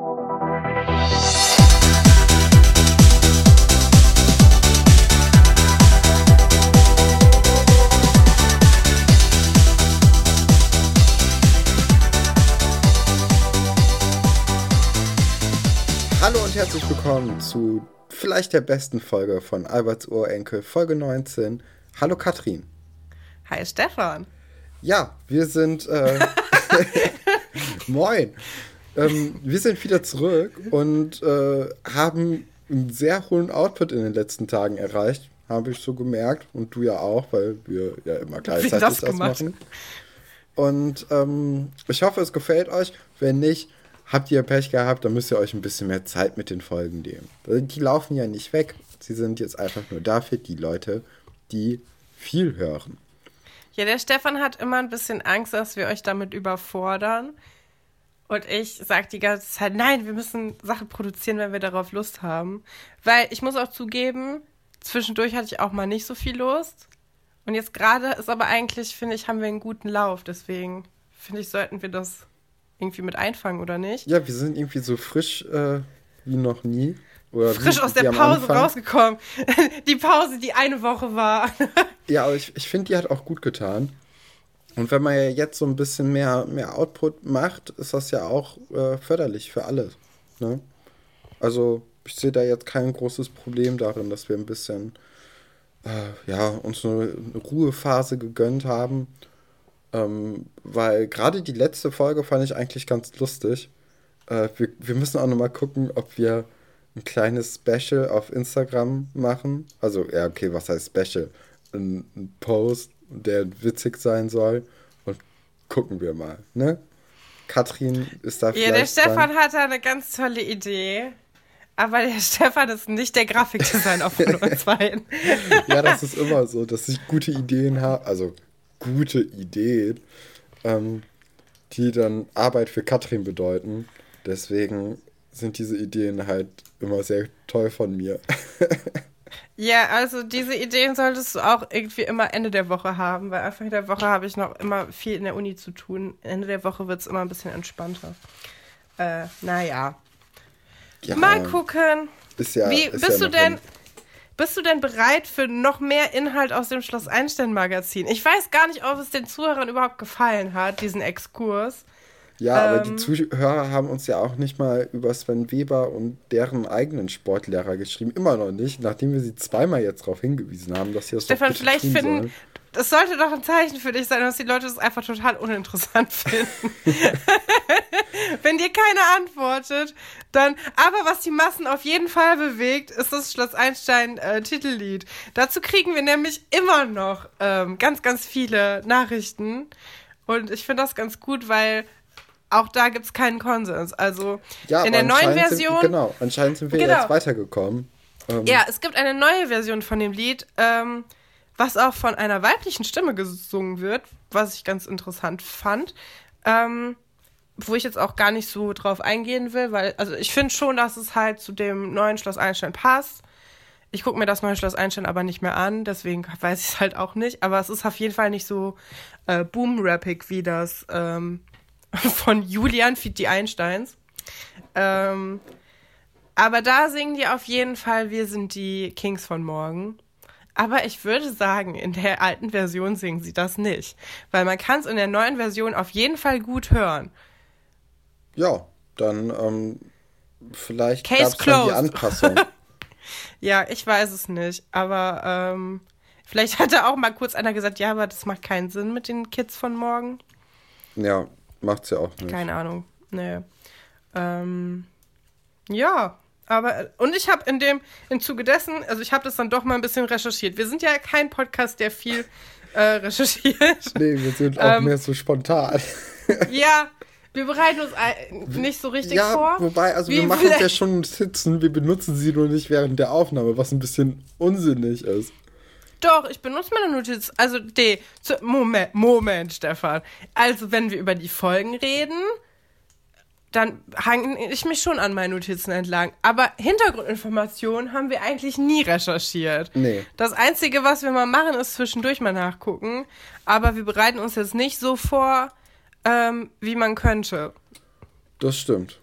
Hallo und herzlich willkommen zu vielleicht der besten Folge von Alberts Urenkel, Folge 19. Hallo Katrin. Hi Stefan. Ja, wir sind. Äh, Moin. Ähm, wir sind wieder zurück und äh, haben einen sehr hohen Output in den letzten Tagen erreicht. Habe ich so gemerkt. Und du ja auch, weil wir ja immer gleichzeitig das, das machen. Und ähm, ich hoffe, es gefällt euch. Wenn nicht, habt ihr Pech gehabt, dann müsst ihr euch ein bisschen mehr Zeit mit den Folgen nehmen. Die laufen ja nicht weg. Sie sind jetzt einfach nur dafür die Leute, die viel hören. Ja, der Stefan hat immer ein bisschen Angst, dass wir euch damit überfordern. Und ich sage die ganze Zeit, nein, wir müssen Sachen produzieren, wenn wir darauf Lust haben. Weil ich muss auch zugeben, zwischendurch hatte ich auch mal nicht so viel Lust. Und jetzt gerade ist aber eigentlich, finde ich, haben wir einen guten Lauf. Deswegen finde ich, sollten wir das irgendwie mit einfangen, oder nicht? Ja, wir sind irgendwie so frisch äh, wie noch nie. Oder frisch aus der Pause rausgekommen. die Pause, die eine Woche war. ja, aber ich, ich finde, die hat auch gut getan. Und wenn man ja jetzt so ein bisschen mehr, mehr Output macht, ist das ja auch äh, förderlich für alle. Ne? Also ich sehe da jetzt kein großes Problem darin, dass wir ein bisschen äh, ja, uns eine, eine Ruhephase gegönnt haben ähm, weil gerade die letzte Folge fand ich eigentlich ganz lustig. Äh, wir, wir müssen auch nochmal gucken, ob wir ein kleines Special auf Instagram machen. Also, ja, okay, was heißt Special? Ein, ein Post, der witzig sein soll. Und gucken wir mal, ne? Katrin ist da vielleicht. Ja, der Stefan hat da eine ganz tolle Idee. Aber der Stefan ist nicht der Grafikdesigner von uns beiden. ja, das ist immer so, dass ich gute Ideen habe. Also gute Ideen, ähm, die dann Arbeit für Katrin bedeuten. Deswegen sind diese Ideen halt immer sehr toll von mir. ja, also diese Ideen solltest du auch irgendwie immer Ende der Woche haben, weil Anfang der Woche habe ich noch immer viel in der Uni zu tun. Ende der Woche wird es immer ein bisschen entspannter. Äh, naja. Ja, Mal gucken. Ist ja, Wie ist bist ja du denn? Bist du denn bereit für noch mehr Inhalt aus dem Schloss Einstein Magazin? Ich weiß gar nicht, ob es den Zuhörern überhaupt gefallen hat, diesen Exkurs. Ja, ähm, aber die ähm, Zuhörer haben uns ja auch nicht mal über Sven Weber und deren eigenen Sportlehrer geschrieben. Immer noch nicht, nachdem wir sie zweimal jetzt darauf hingewiesen haben, dass sie das Stefan, vielleicht finden, das sollte doch ein Zeichen für dich sein, dass die Leute das einfach total uninteressant finden. Wenn dir keiner antwortet, dann. Aber was die Massen auf jeden Fall bewegt, ist das Schloss Einstein äh, Titellied. Dazu kriegen wir nämlich immer noch ähm, ganz, ganz viele Nachrichten. Und ich finde das ganz gut, weil auch da gibt es keinen Konsens. Also ja, in der neuen Version. Sind, genau, anscheinend sind wir genau. jetzt weitergekommen. Ähm, ja, es gibt eine neue Version von dem Lied. Ähm, was auch von einer weiblichen Stimme gesungen wird, was ich ganz interessant fand. Ähm, wo ich jetzt auch gar nicht so drauf eingehen will, weil, also ich finde schon, dass es halt zu dem neuen Schloss Einstein passt. Ich gucke mir das neue Schloss Einstein aber nicht mehr an, deswegen weiß ich es halt auch nicht. Aber es ist auf jeden Fall nicht so äh, boom-rappig wie das ähm, von Julian Feed die Einsteins. Ähm, aber da singen die auf jeden Fall, wir sind die Kings von morgen. Aber ich würde sagen, in der alten Version singen sie das nicht. Weil man kann es in der neuen Version auf jeden Fall gut hören. Ja, dann ähm, vielleicht gab es die Anpassung. ja, ich weiß es nicht. Aber ähm, vielleicht hat da auch mal kurz einer gesagt, ja, aber das macht keinen Sinn mit den Kids von morgen. Ja, macht's ja auch nicht. Keine Ahnung. Nee. Ähm, ja, aber, und ich habe in dem, im Zuge dessen, also ich habe das dann doch mal ein bisschen recherchiert. Wir sind ja kein Podcast, der viel äh, recherchiert. Nee, wir sind auch ähm, mehr so spontan. Ja, wir bereiten uns nicht so richtig ja, vor. Wobei, also wir machen ja schon Sitzen, wir benutzen sie nur nicht während der Aufnahme, was ein bisschen unsinnig ist. Doch, ich benutze meine Notiz. Also, nee, Moment, Moment, Stefan. Also, wenn wir über die Folgen reden, dann hange ich mich schon an meinen Notizen entlang. Aber Hintergrundinformationen haben wir eigentlich nie recherchiert. Nee. Das Einzige, was wir mal machen, ist zwischendurch mal nachgucken. Aber wir bereiten uns jetzt nicht so vor, ähm, wie man könnte. Das stimmt.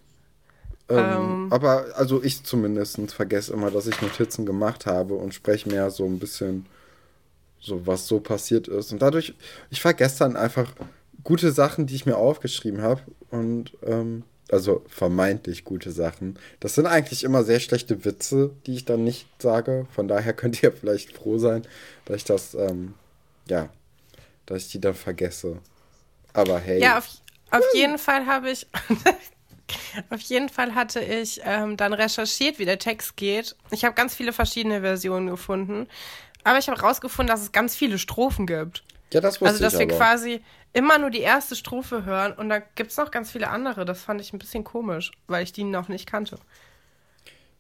Ähm, Ähm. aber also ich zumindest vergesse immer, dass ich Notizen gemacht habe und spreche mehr so ein bisschen so, was so passiert ist. Und dadurch, ich vergesse dann einfach gute Sachen, die ich mir aufgeschrieben habe. Und ähm, also vermeintlich gute Sachen. Das sind eigentlich immer sehr schlechte Witze, die ich dann nicht sage. Von daher könnt ihr vielleicht froh sein, dass ich das, ähm, ja, dass ich die dann vergesse. Aber hey. Ja, auf, auf jeden Fall habe ich. auf jeden Fall hatte ich ähm, dann recherchiert, wie der Text geht. Ich habe ganz viele verschiedene Versionen gefunden. Aber ich habe herausgefunden, dass es ganz viele Strophen gibt. ja, das wusste Also, dass ich wir aber. quasi immer nur die erste Strophe hören und da gibt es noch ganz viele andere. Das fand ich ein bisschen komisch, weil ich die noch nicht kannte.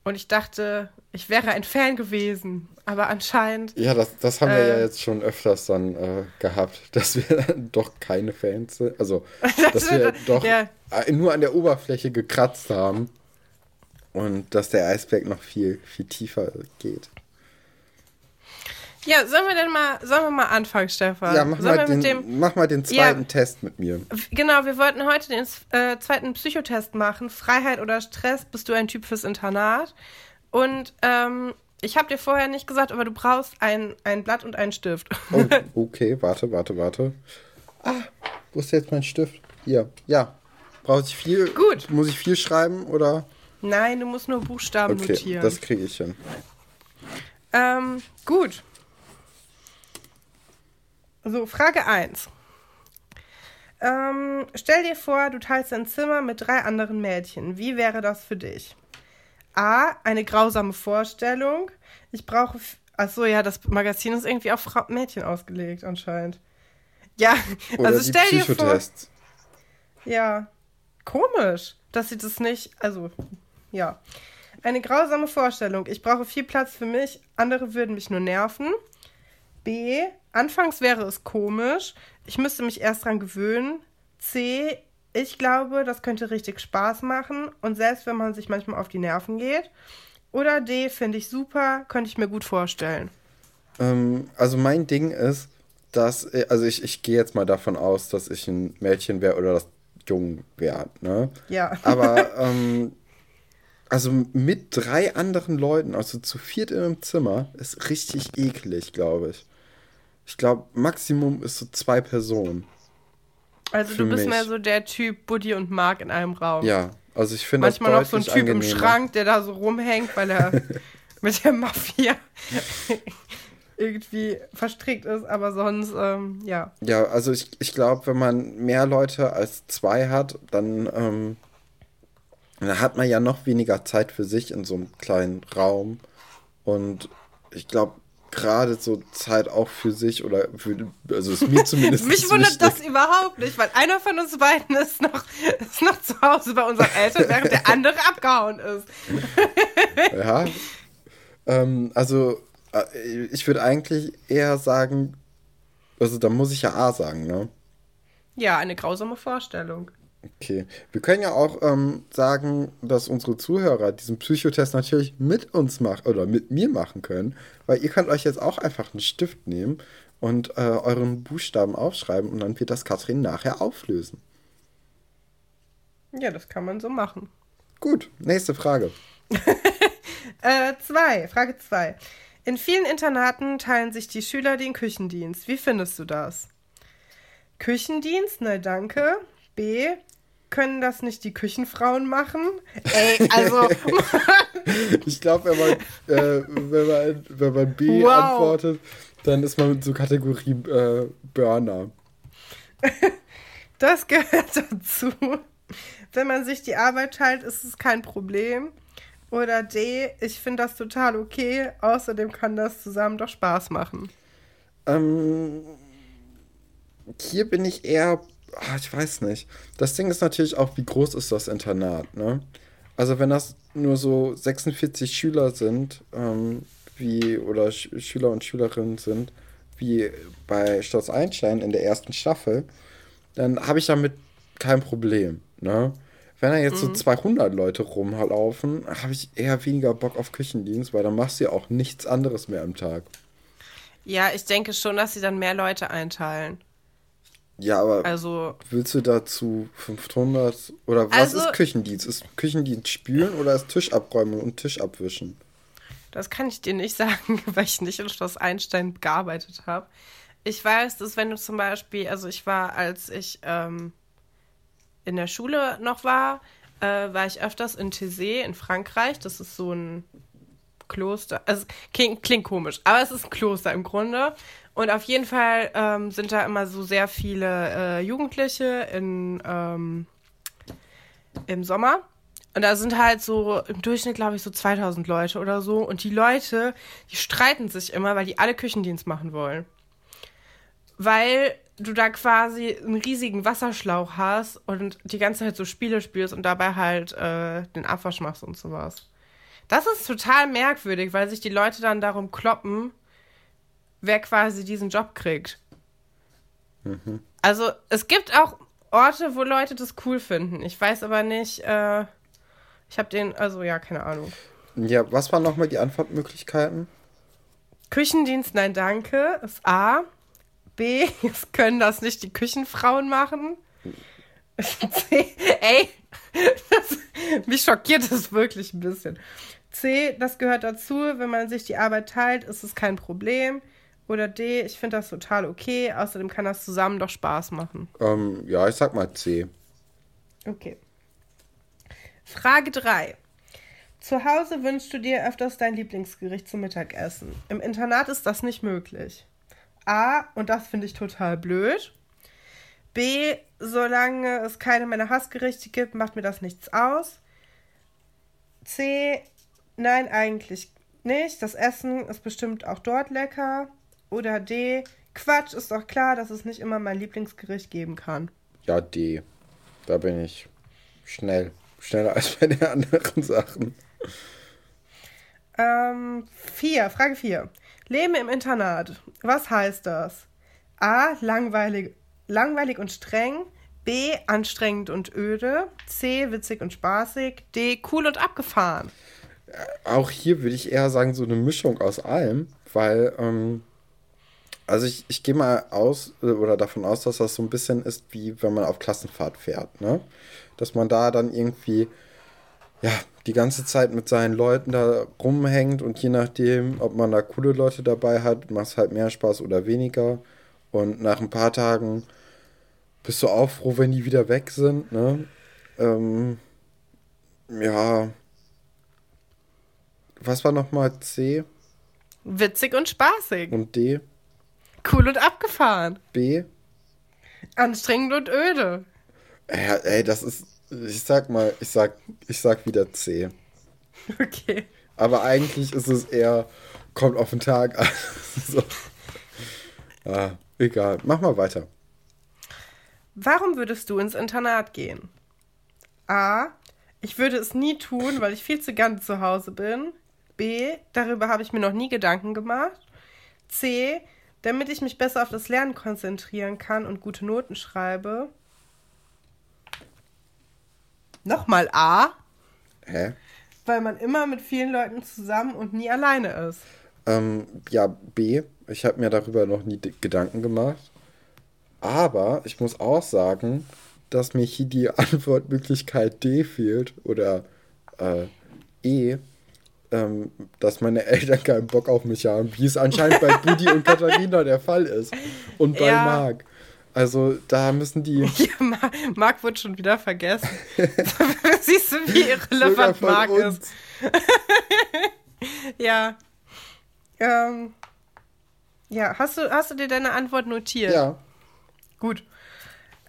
Und ich dachte, ich wäre ein Fan gewesen. Aber anscheinend. Ja, das, das haben wir ja Äh. jetzt schon öfters dann äh, gehabt, dass wir dann doch keine Fans sind. Also, dass wir doch Ja. äh, nur an der Oberfläche gekratzt haben. Und dass der Eisberg noch viel, viel tiefer geht. Ja, sollen wir denn mal, sollen wir mal anfangen, Stefan? Ja, mach sollen mal, den, dem. mach mal den Ja. zweiten Test mit mir. Genau, wir wollten heute den äh, zweiten Psychotest machen. Freiheit oder Stress? Bist du ein Typ fürs Internat? Und ähm, ich habe dir vorher nicht gesagt, aber du brauchst ein, ein Blatt und einen Stift. Oh, okay, warte, warte, warte. Ah, wo ist jetzt mein Stift? Hier, ja. Brauche ich viel? Gut. Muss ich viel schreiben oder? Nein, du musst nur Buchstaben Okay, notieren. das kriege ich hin. Ähm, gut. So, Frage 1. Ähm, stell dir vor, du teilst dein Zimmer mit drei anderen Mädchen. Wie wäre das für dich? A. Eine grausame Vorstellung. Ich brauche. f- Ach so, ja, das Magazin ist irgendwie auf Frau Mädchen ausgelegt, anscheinend. Ja, Oder also stell dir vor. Ja, komisch, dass sie das nicht. Also, ja. Eine grausame Vorstellung. Ich brauche viel Platz für mich, andere würden mich nur nerven. B. Anfangs wäre es komisch. Ich müsste mich erst dran gewöhnen. C. Ich glaube, das könnte richtig Spaß machen und selbst wenn man sich manchmal auf die Nerven geht. Oder D. Finde ich super, könnte ich mir gut vorstellen. Ähm, also mein Ding ist, dass, äh, also ich, ich gehe jetzt mal davon aus, dass ich ein Mädchen wäre oder das Jung wäre, ne? Ja. Aber, ähm, also mit drei anderen Leuten, also zu viert in einem Zimmer, ist richtig eklig, glaube ich. Ich glaube, Maximum ist so zwei Personen. Also du bist mich. mehr so der Typ Buddy und Mark in einem Raum. Ja, also ich finde das Manchmal noch so ein Typ im angenehmer. Schrank, der da so rumhängt, weil er mit der Mafia irgendwie verstrickt ist, aber sonst, ähm, ja. Ja, also ich, ich glaube, wenn man mehr Leute als zwei hat, dann, ähm, dann hat man ja noch weniger Zeit für sich in so einem kleinen Raum. Und ich glaube, gerade so Zeit auch für sich oder für, also ist mir zumindest Mich wundert wichtig. das überhaupt nicht, weil einer von uns beiden ist noch, ist noch zu Hause bei unseren Eltern, während der andere abgehauen ist. Ja. Ähm, also, äh, ich würde eigentlich eher sagen, also da muss ich ja A sagen, ne? Ja, eine grausame Vorstellung. Okay. Wir können ja auch ähm, sagen, dass unsere Zuhörer diesen Psychotest natürlich mit uns machen oder mit mir machen können, weil ihr könnt euch jetzt auch einfach einen Stift nehmen und äh, euren Buchstaben aufschreiben und dann wird das Katrin nachher auflösen. Ja, das kann man so machen. Gut, nächste Frage. Äh, zwei, Frage zwei. In vielen Internaten teilen sich die Schüler den Küchendienst. Wie findest du das? Küchendienst? Na danke. B. Können das nicht die Küchenfrauen machen? Ey, also. Ich glaube, wenn, man, äh, wenn, man, wenn man B Wow. antwortet, dann ist man mit so Kategorie äh, Burner. Das gehört dazu. Wenn man sich die Arbeit teilt, ist es kein Problem. Oder D, ich finde das total okay. Außerdem kann das zusammen doch Spaß machen. Ähm, hier bin ich eher, ich weiß nicht. Das Ding ist natürlich auch, wie groß ist das Internat, ne? Also wenn das nur so 46 Schüler sind, ähm, wie, oder Sch Schüler und Schülerinnen sind, wie bei Schloss Einstein in der ersten Staffel, dann habe ich damit kein Problem, ne? Wenn da jetzt so 200 Leute rumlaufen, habe ich eher weniger Bock auf Küchendienst, weil dann machst du ja auch nichts anderes mehr am Tag. Ja, ich denke schon, dass sie dann mehr Leute einteilen. Ja, aber Also, willst du dazu 500 oder was Also- ist Küchendienst? Ist Küchendienst spülen oder ist Tisch abräumen und Tisch abwischen? das kann ich dir nicht sagen, weil ich nicht in Schloss Einstein gearbeitet habe. Ich weiß, dass wenn du zum Beispiel, also ich war, als ich ähm, in der Schule noch war, äh, war ich öfters in Thésée in Frankreich. Das ist so ein Kloster. Also klingt, klingt komisch, aber es ist ein Kloster im Grunde. Und auf jeden Fall ähm, sind da immer so sehr viele äh, Jugendliche in, ähm, im Sommer. Und da sind halt so im Durchschnitt, glaube ich, so 2000 Leute oder so. Und die Leute, die streiten sich immer, weil die alle Küchendienst machen wollen. Weil du da quasi einen riesigen Wasserschlauch hast und die ganze Zeit so Spiele spielst und dabei halt äh, den Abwasch machst und sowas. Das ist total merkwürdig, weil sich die Leute dann darum kloppen, wer quasi diesen Job kriegt. Also es gibt auch Orte, wo Leute das cool finden. Ich weiß aber nicht, äh, ich habe den, also ja, keine Ahnung. Ja, was waren nochmal die Antwortmöglichkeiten? Küchendienst, nein, danke, ist A. B, es können das nicht die Küchenfrauen machen. C, ey, das, mich schockiert das wirklich ein bisschen. C, das gehört dazu, wenn man sich die Arbeit teilt, ist es kein Problem. Oder D, ich finde das total okay, außerdem kann das zusammen doch Spaß machen. Ähm, ja, ich sag mal C. Okay. Frage 3. Zu Hause wünschst du dir öfters dein Lieblingsgericht zum Mittagessen. Im Internat ist das nicht möglich. A, und das finde ich total blöd. B, solange es keine meiner Hassgerichte gibt, macht mir das nichts aus. C, nein, eigentlich nicht. Das Essen ist bestimmt auch dort lecker. Oder D, Quatsch, ist doch klar, dass es nicht immer mein Lieblingsgericht geben kann. Ja, D. Da bin ich schnell. Schneller als bei den anderen Sachen. Ähm, vier, Frage 4. Leben im Internat. Was heißt das? A. Langweilig, langweilig und streng. B. Anstrengend und öde. C. Witzig und spaßig. D. Cool und abgefahren. Auch hier würde ich eher sagen, so eine Mischung aus allem, weil, ähm, also ich, ich gehe mal aus äh, oder davon aus, dass das so ein bisschen ist, wie wenn man auf Klassenfahrt fährt, ne? Dass man da dann irgendwie, ja, die ganze Zeit mit seinen Leuten da rumhängt und je nachdem, ob man da coole Leute dabei hat, macht es halt mehr Spaß oder weniger. Und nach ein paar Tagen bist du auch froh, wenn die wieder weg sind, ne? Ähm, ja. Was war nochmal C Witzig und spaßig. und D? Cool und abgefahren. B? Anstrengend und öde. Ja, ey, das ist. Ich sag mal, ich sag, ich sag wieder C. Okay. Aber eigentlich ist es eher, kommt auf den Tag an. so. ah, egal. Mach mal weiter. Warum würdest du ins Internat gehen? A. Ich würde es nie tun, weil ich viel zu gern zu Hause bin. B. Darüber habe ich mir noch nie Gedanken gemacht. C. Damit ich mich besser auf das Lernen konzentrieren kann und gute Noten schreibe. Nochmal A. Hä? Weil man immer mit vielen Leuten zusammen und nie alleine ist. Ähm, ja, B. Ich habe mir darüber noch nie Gedanken gemacht. Aber ich muss auch sagen, dass mir hier die Antwortmöglichkeit D fehlt oder äh, E, ähm, dass meine Eltern keinen Bock auf mich haben, wie es anscheinend bei Budi und Katharina der Fall ist. Und bei Ja. Marc. Also da müssen die Ja, Marc, Marc wird schon wieder vergessen. Siehst du, wie irrelevant Marc uns. ist? Ja. Ähm. Ja, hast du, hast du dir deine Antwort notiert? Ja, Gut.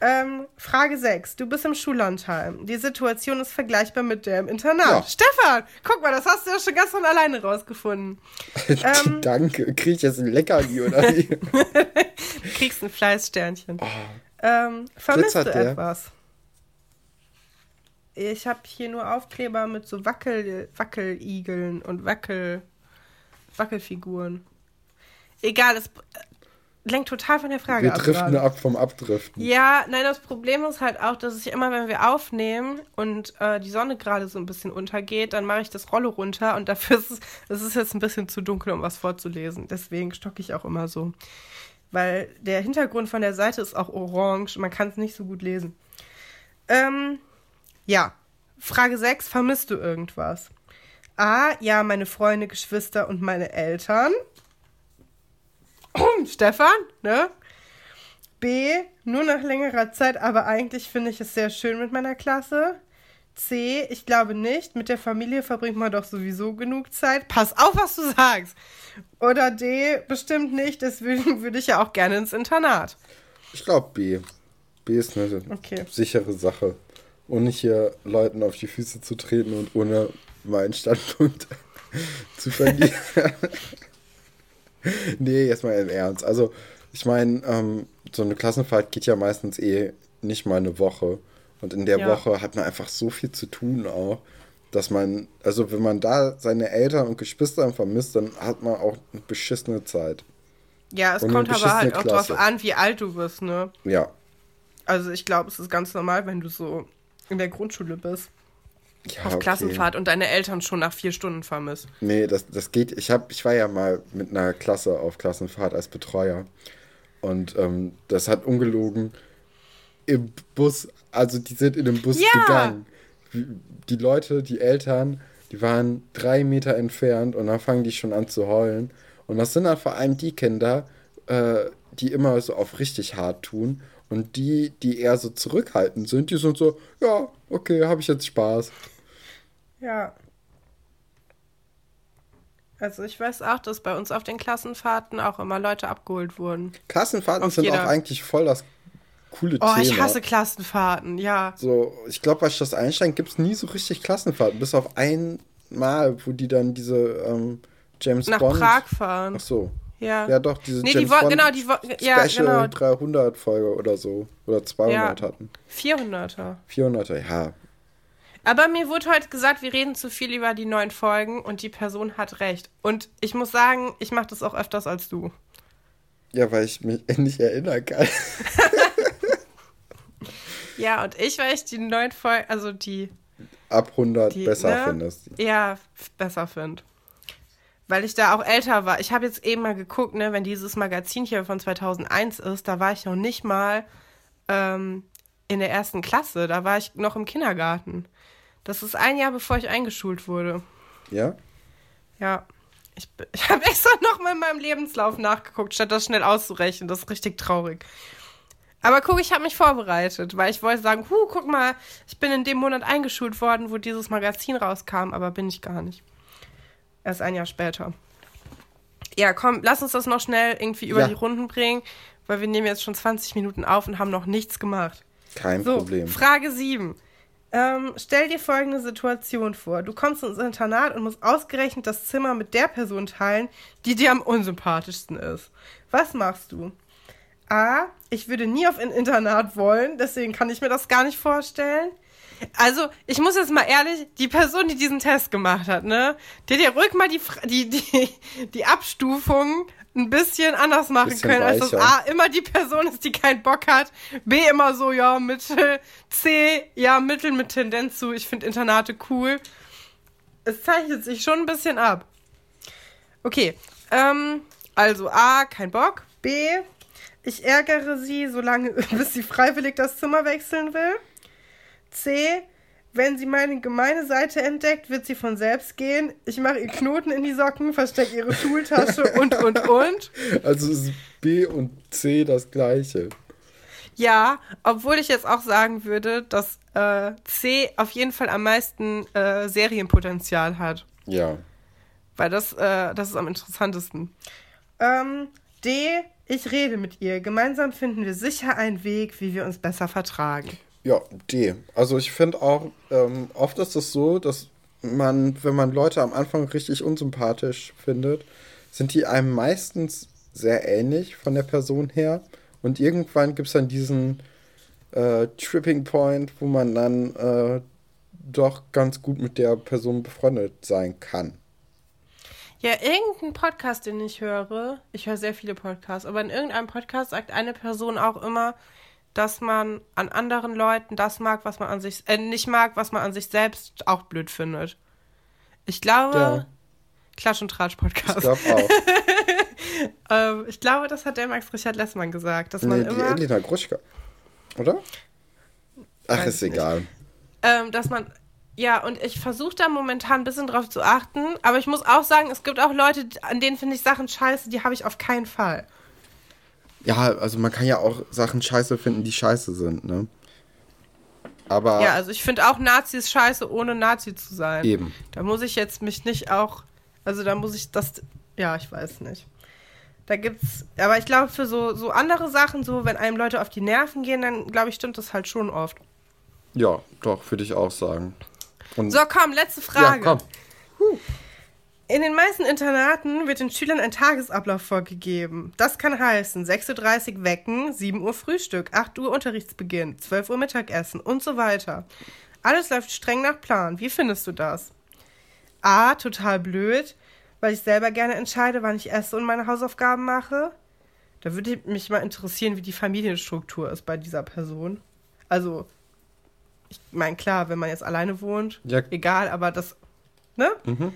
Ähm, Frage 6. Du bist im Schullandheim. Die Situation ist vergleichbar mit der im Internat. Ja. Stefan, guck mal, das hast du ja schon ganz von alleine rausgefunden. Ähm. danke. Krieg ich jetzt ein Leckerli oder wie? Du kriegst ein Fleißsternchen. Ähm, vermisst du Glitzert der? etwas? Ich habe hier nur Aufkleber mit so Wackel, Wackeligeln und Wackel, Wackelfiguren. Egal, es lenkt total von der Frage Wir ab. driften gerade. ab vom Abdriften. Ja, nein, das Problem ist halt auch, dass ich immer, wenn wir aufnehmen und äh, die Sonne gerade so ein bisschen untergeht, dann mache ich das Rollo runter und dafür ist es, es ist jetzt ein bisschen zu dunkel, um was vorzulesen. Deswegen stocke ich auch immer so. weil der Hintergrund von der Seite ist auch orange. Man kann es nicht so gut lesen. Ähm, ja. Frage 6. Vermisst du irgendwas? A. Ja, meine Freunde, Geschwister und meine Eltern. Stefan, ne? B. Nur nach längerer Zeit, aber eigentlich finde ich es sehr schön mit meiner Klasse. C. Ich glaube nicht. Mit der Familie verbringt man doch sowieso genug Zeit. Pass auf, was du sagst. Oder D. Bestimmt nicht. Deswegen würde ich ja auch gerne ins Internat. Ich glaube B. B ist eine Okay. sichere Sache. Ohne hier Leuten auf die Füße zu treten und ohne meinen Standpunkt zu verlieren. nee, jetzt mal im Ernst. Also, ich meine, ähm, so eine Klassenfahrt geht ja meistens eh nicht mal eine Woche. Und in der Ja. Woche hat man einfach so viel zu tun auch, dass man, also wenn man da seine Eltern und Geschwister vermisst, dann hat man auch eine beschissene Zeit. Ja, es Und kommt aber halt auch drauf Klasse. an, wie alt du bist, ne? Ja. Also ich glaube, es ist ganz normal, wenn du so in der Grundschule bist. Ja auf okay. Klassenfahrt und deine Eltern schon nach vier Stunden vermisst. Nee, das, das geht. Ich, hab, ich war ja mal mit einer Klasse auf Klassenfahrt als Betreuer. Und ähm, das hat ungelogen im Bus, also die sind in den Bus Ja. gegangen. Die Leute, die Eltern, die waren drei Meter entfernt und dann fangen die schon an zu heulen. Und das sind dann vor allem die Kinder, äh, die immer so auf richtig hart tun. Und die, die eher so zurückhaltend sind, die sind so, ja, okay, habe ich jetzt Spaß. Ja. Also ich weiß auch, dass bei uns auf den Klassenfahrten auch immer Leute abgeholt wurden. Klassenfahrten Auf sind jeder- auch eigentlich voll das coole Oh, Thema. ich hasse Klassenfahrten, ja. So, ich glaube, bei Schloss Einstein gibt es nie so richtig Klassenfahrten, bis auf einmal, wo die dann diese ähm, James Nach Bond. Prag fahren. Ach so. Ja. Ja, doch, diese Nee, James die Bond genau, die ja, Special genau, 300 Folge oder so. Oder 200 Ja. hatten. 400er. 400er, ja. Aber mir wurde heute gesagt, wir reden zu viel über die neuen Folgen und die Person hat recht. Und ich muss sagen, ich mache das auch öfters als du. Ja, weil ich mich nicht erinnern kann. Ja, und ich, weil ich die neuen Folgen, also die, Ab 100 die besser ne, findest. Ja, besser finde. Weil ich da auch älter war. Ich habe jetzt eben mal geguckt, ne, wenn dieses Magazin hier von 2001 ist, da war ich noch nicht mal ähm, in der ersten Klasse. Da war ich noch im Kindergarten. Das ist ein Jahr, bevor ich eingeschult wurde. Ja? Ja. Ich, ich habe extra noch mal in meinem Lebenslauf nachgeguckt, statt das schnell auszurechnen. Das ist richtig traurig. Aber guck, ich habe mich vorbereitet, weil ich wollte sagen, huh, guck mal, ich bin in dem Monat eingeschult worden, wo dieses Magazin rauskam, aber bin ich gar nicht. Erst ein Jahr später. Ja, komm, lass uns das noch schnell irgendwie über Ja. die Runden bringen, weil wir nehmen jetzt schon 20 Minuten auf und haben noch nichts gemacht. Kein So, Problem. Frage 7. Ähm, stell dir folgende Situation vor. Du kommst ins Internat und musst ausgerechnet das Zimmer mit der Person teilen, die dir am unsympathischsten ist. Was machst du? A. Ich würde nie auf ein Internat wollen, deswegen kann ich mir das gar nicht vorstellen. Also, ich muss jetzt mal ehrlich, die Person, die diesen Test gemacht hat, ne, die hätte ja ruhig mal die, die, die, die Abstufung ein bisschen anders machen Bisschen können, als das weicher. A immer die Person ist, die keinen Bock hat, B immer so, ja, Mittel, C, ja, Mittel mit Tendenz zu, ich finde Internate cool. Es zeichnet sich schon ein bisschen ab. Okay, ähm, also A, kein Bock. B, ich ärgere sie, solange, bis sie freiwillig das Zimmer wechseln will. C, wenn sie meine gemeine Seite entdeckt, wird sie von selbst gehen. Ich mache ihr Knoten in die Socken, verstecke ihre Schultasche und, und, und. Also ist B und C das gleiche. Ja, obwohl ich jetzt auch sagen würde, dass äh, C auf jeden Fall am meisten äh, Serienpotenzial hat. Ja. Weil das, äh, das ist am interessantesten. Ähm, D, ich rede mit ihr. Gemeinsam finden wir sicher einen Weg, wie wir uns besser vertragen. Ja, D. Also ich finde auch, ähm, oft ist es so, dass man, wenn man Leute am Anfang richtig unsympathisch findet, sind die einem meistens sehr ähnlich von der Person her. Und irgendwann gibt es dann diesen äh, Tripping Point, wo man dann äh, doch ganz gut mit der Person befreundet sein kann. Ja, irgendein Podcast, den ich höre, ich höre sehr viele Podcasts, aber in irgendeinem Podcast sagt eine Person auch immer, dass man an anderen Leuten das mag, was man an sich, äh, nicht mag, was man an sich selbst auch blöd findet. Ich glaube, Ja. Klatsch und Tratsch Ich glaube auch. ähm, ich glaube, das hat der Max Richard Lessmann gesagt, dass man Nee, die immer, Elina Gruschka. Oder? Ach, ist egal. ähm, dass man, ja, und ich versuche da momentan ein bisschen drauf zu achten, aber ich muss auch sagen, es gibt auch Leute, an denen finde ich Sachen scheiße, die habe ich auf keinen Fall. Ja, also man kann ja auch Sachen scheiße finden, die scheiße sind, ne? Aber Ja, also ich finde auch Nazis scheiße, ohne Nazi zu sein. eben. Da muss ich jetzt mich nicht auch, also da muss ich das, ja, ich weiß nicht. Da gibt's, aber ich glaube für so, so andere Sachen, so wenn einem Leute auf die Nerven gehen, dann glaube ich, stimmt das halt schon oft. Ja, doch, würde ich auch sagen. Und So, komm, letzte Frage. Ja, komm. In den meisten Internaten wird den Schülern ein Tagesablauf vorgegeben. Das kann heißen 6.30 Uhr wecken, 7 Uhr Frühstück, 8 Uhr Unterrichtsbeginn, 12 Uhr Mittagessen und so weiter. Alles läuft streng nach Plan. Wie findest du das? A. Total blöd, weil ich selber gerne entscheide, wann ich esse und meine Hausaufgaben mache. Da würde mich mal interessieren, wie die Familienstruktur ist bei dieser Person. Also, ich meine, klar, wenn man jetzt alleine wohnt, Ja. egal, aber das, ne? Mhm.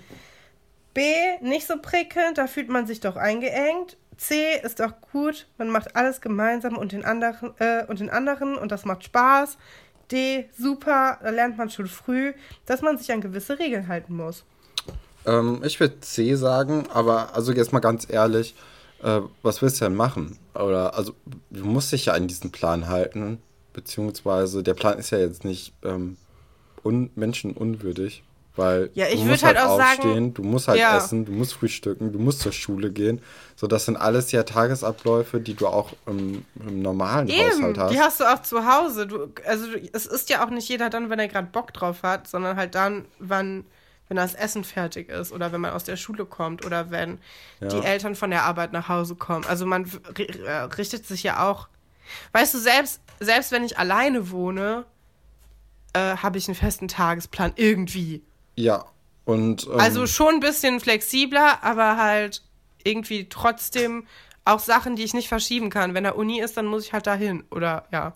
B, nicht so prickelnd, da fühlt man sich doch eingeengt. C, ist doch gut, man macht alles gemeinsam und den anderen, äh, und den anderen und das macht Spaß. D, super, da lernt man schon früh, dass man sich an gewisse Regeln halten muss. Ähm, ich würde C sagen, aber also jetzt mal ganz ehrlich, äh, was willst du denn machen? Oder also du musst dich ja an diesen Plan halten, beziehungsweise der Plan ist ja jetzt nicht ähm, un menschenunwürdig, weil Ja, ich du musst halt halt auch sagen- aufstehen, du musst halt Ja. essen, du musst frühstücken, du musst zur Schule gehen. So, das sind alles ja Tagesabläufe, die du auch im, im normalen Eben, Haushalt hast. die hast du auch zu Hause. Du, also du, es ist ja auch nicht jeder dann, wenn er gerade Bock drauf hat, sondern halt dann, wann, wenn das Essen fertig ist oder wenn man aus der Schule kommt oder wenn Ja. die Eltern von der Arbeit nach Hause kommen. Also man äh, richtet sich ja auch. Weißt du, selbst, selbst wenn ich alleine wohne, äh, habe ich einen festen Tagesplan irgendwie. Ja, und ähm, Also schon ein bisschen flexibler, aber halt irgendwie trotzdem auch Sachen, die ich nicht verschieben kann. Wenn da Uni ist, dann muss ich halt dahin. Oder ja.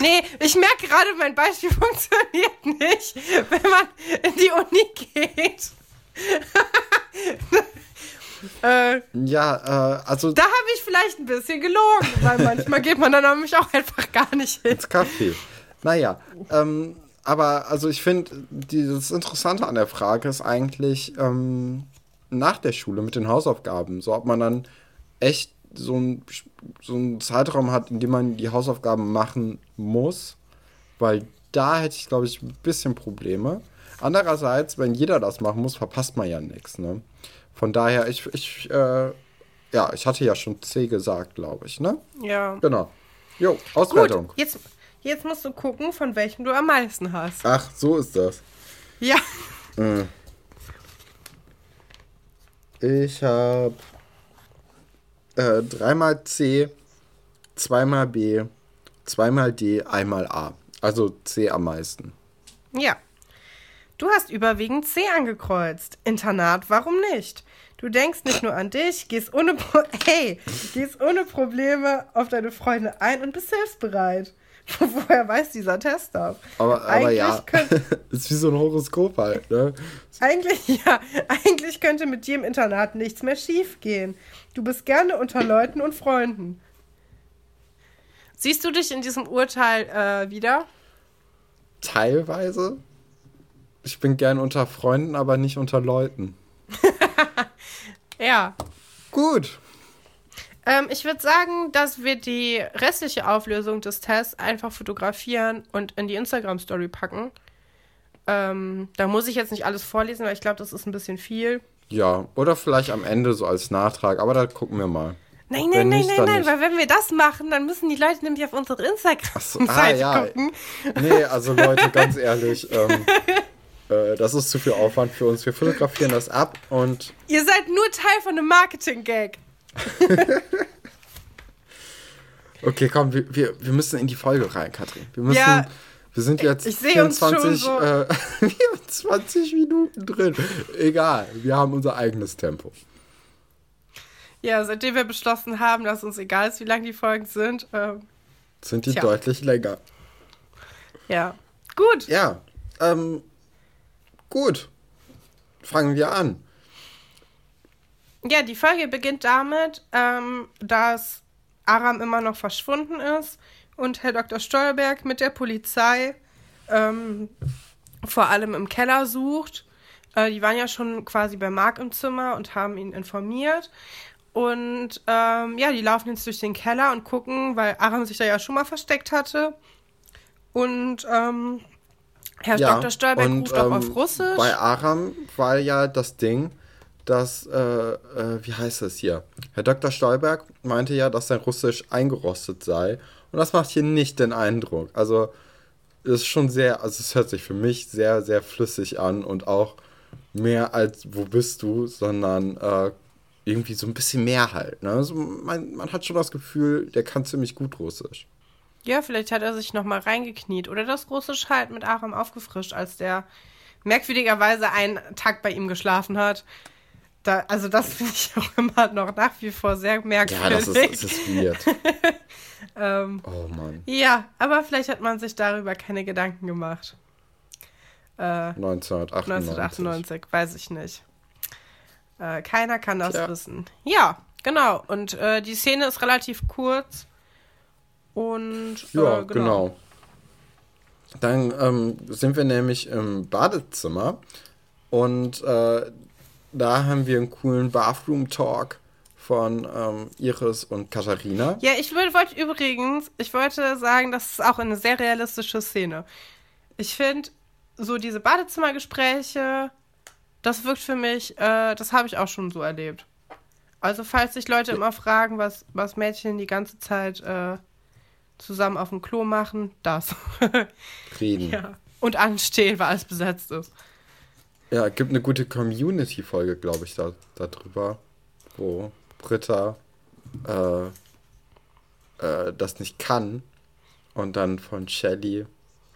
Nee, ich merke gerade, mein Beispiel funktioniert nicht, wenn man in die Uni geht. äh, ja, äh, also da habe ich vielleicht ein bisschen gelogen, weil manchmal geht man dann nämlich auch einfach gar nicht hin. ins Café. Naja, ähm, aber also ich finde, das Interessante an der Frage ist eigentlich ähm, nach der Schule mit den Hausaufgaben. So, ob man dann echt so einen so einen Zeitraum hat, in dem man die Hausaufgaben machen muss, weil da hätte ich, glaube ich, ein bisschen Probleme. Andererseits, wenn jeder das machen muss, verpasst man ja nichts. Ne? Von daher, ich, ich, äh, ja, ich hatte ja schon C gesagt, glaube ich, ne? Ja. Genau. Jo, Gut, Auswertung. jetzt, jetzt musst du gucken, von welchem du am meisten hast. Ach, so ist das. Ja. Ich habe äh, dreimal C, zweimal B, zweimal D, einmal A. Also C am meisten. Ja. Du hast überwiegend C angekreuzt. Internat, warum nicht? Du denkst nicht nur an dich, gehst ohne, Pro hey, gehst ohne Probleme auf deine Freunde ein und bist hilfsbereit. Woher weiß dieser Tester? Aber, aber Eigentlich ja, könnt- ist wie so ein Horoskop halt, ne? Eigentlich, ja, eigentlich könnte mit dir im Internat nichts mehr schiefgehen. Du bist gerne unter Leuten und Freunden. Siehst du dich in diesem Urteil äh, wieder? Teilweise. Ich bin gern unter Freunden, aber nicht unter Leuten. Ja. Gut. Ähm, ich würde sagen, dass wir die restliche Auflösung des Tests einfach fotografieren und in die Instagram-Story packen. Ähm, da muss ich jetzt nicht alles vorlesen, weil ich glaube, das ist ein bisschen viel. Ja, oder vielleicht am Ende so als Nachtrag, aber da gucken wir mal. Nein, nein, nein, nicht, nein, nein, weil wenn wir das machen, dann müssen die Leute nämlich auf unsere so, ah, Instagram-Seite ja. gucken. Nee, also Leute, ganz ehrlich, ähm, äh, das ist zu viel Aufwand für uns. Wir fotografieren das ab und Ihr seid nur Teil von einem Marketing-Gag. okay, komm, wir, wir, wir müssen in die Folge rein, Katrin. Wir müssen, Ja, wir sind jetzt ich schon 24, so. äh, 24 Minuten drin. Egal, wir haben unser eigenes Tempo. Ja, seitdem wir beschlossen haben, dass uns egal ist, wie lang die Folgen sind. Ähm, Sind die Tja. deutlich länger. ja. Gut. Ja, ähm, gut. Fangen wir an. Ja, die Folge beginnt damit, ähm, dass Aram immer noch verschwunden ist und Herr Dr. Stolberg mit der Polizei ähm, vor allem im Keller sucht. Äh, die waren ja schon quasi bei Mark im Zimmer und haben ihn informiert. Und ähm, ja, die laufen jetzt durch den Keller und gucken, weil Aram sich da ja schon mal versteckt hatte. Und ähm, Herr ja, Dr. Stolberg und, ruft auch auf ähm, Russisch. Bei Aram war ja das Ding, dass, äh, äh, wie heißt es hier? Herr Dr. Stolberg meinte ja, dass sein Russisch eingerostet sei. Und das macht hier nicht den Eindruck. Also, ist schon sehr, also es hört sich für mich sehr, sehr flüssig an und auch mehr als wo bist du, sondern äh, irgendwie so ein bisschen mehr halt. Ne? Also man, man hat schon das Gefühl, der kann ziemlich gut Russisch. Ja, vielleicht hat er sich nochmal reingekniet oder das Russisch halt mit Aram aufgefrischt, als der merkwürdigerweise einen Tag bei ihm geschlafen hat. Da, also das finde ich auch immer noch nach wie vor sehr merkwürdig. Ja, das ist, das ist weird. ähm, oh Mann. Ja, aber vielleicht hat man sich darüber keine Gedanken gemacht. Äh, 1998. 1998, weiß ich nicht. Äh, keiner kann das ja. wissen. Ja, genau. Und äh, die Szene ist relativ kurz. Und ja, äh, genau. genau. Dann ähm, sind wir nämlich im Badezimmer und äh, da haben wir einen coolen Bathroom-Talk von ähm, Iris und Katharina. Ja, ich wollte übrigens, ich wollte sagen, das ist auch eine sehr realistische Szene. Ich finde, so diese Badezimmergespräche, das wirkt für mich, äh, das habe ich auch schon so erlebt. Also falls sich Leute ja. immer fragen, was, was Mädchen die ganze Zeit äh, zusammen auf dem Klo machen, das. Reden. Ja. Und anstehen, weil alles besetzt ist. Ja, gibt eine gute Community-Folge, glaube ich, da, darüber, wo Britta äh, äh, das nicht kann und dann von Shelly,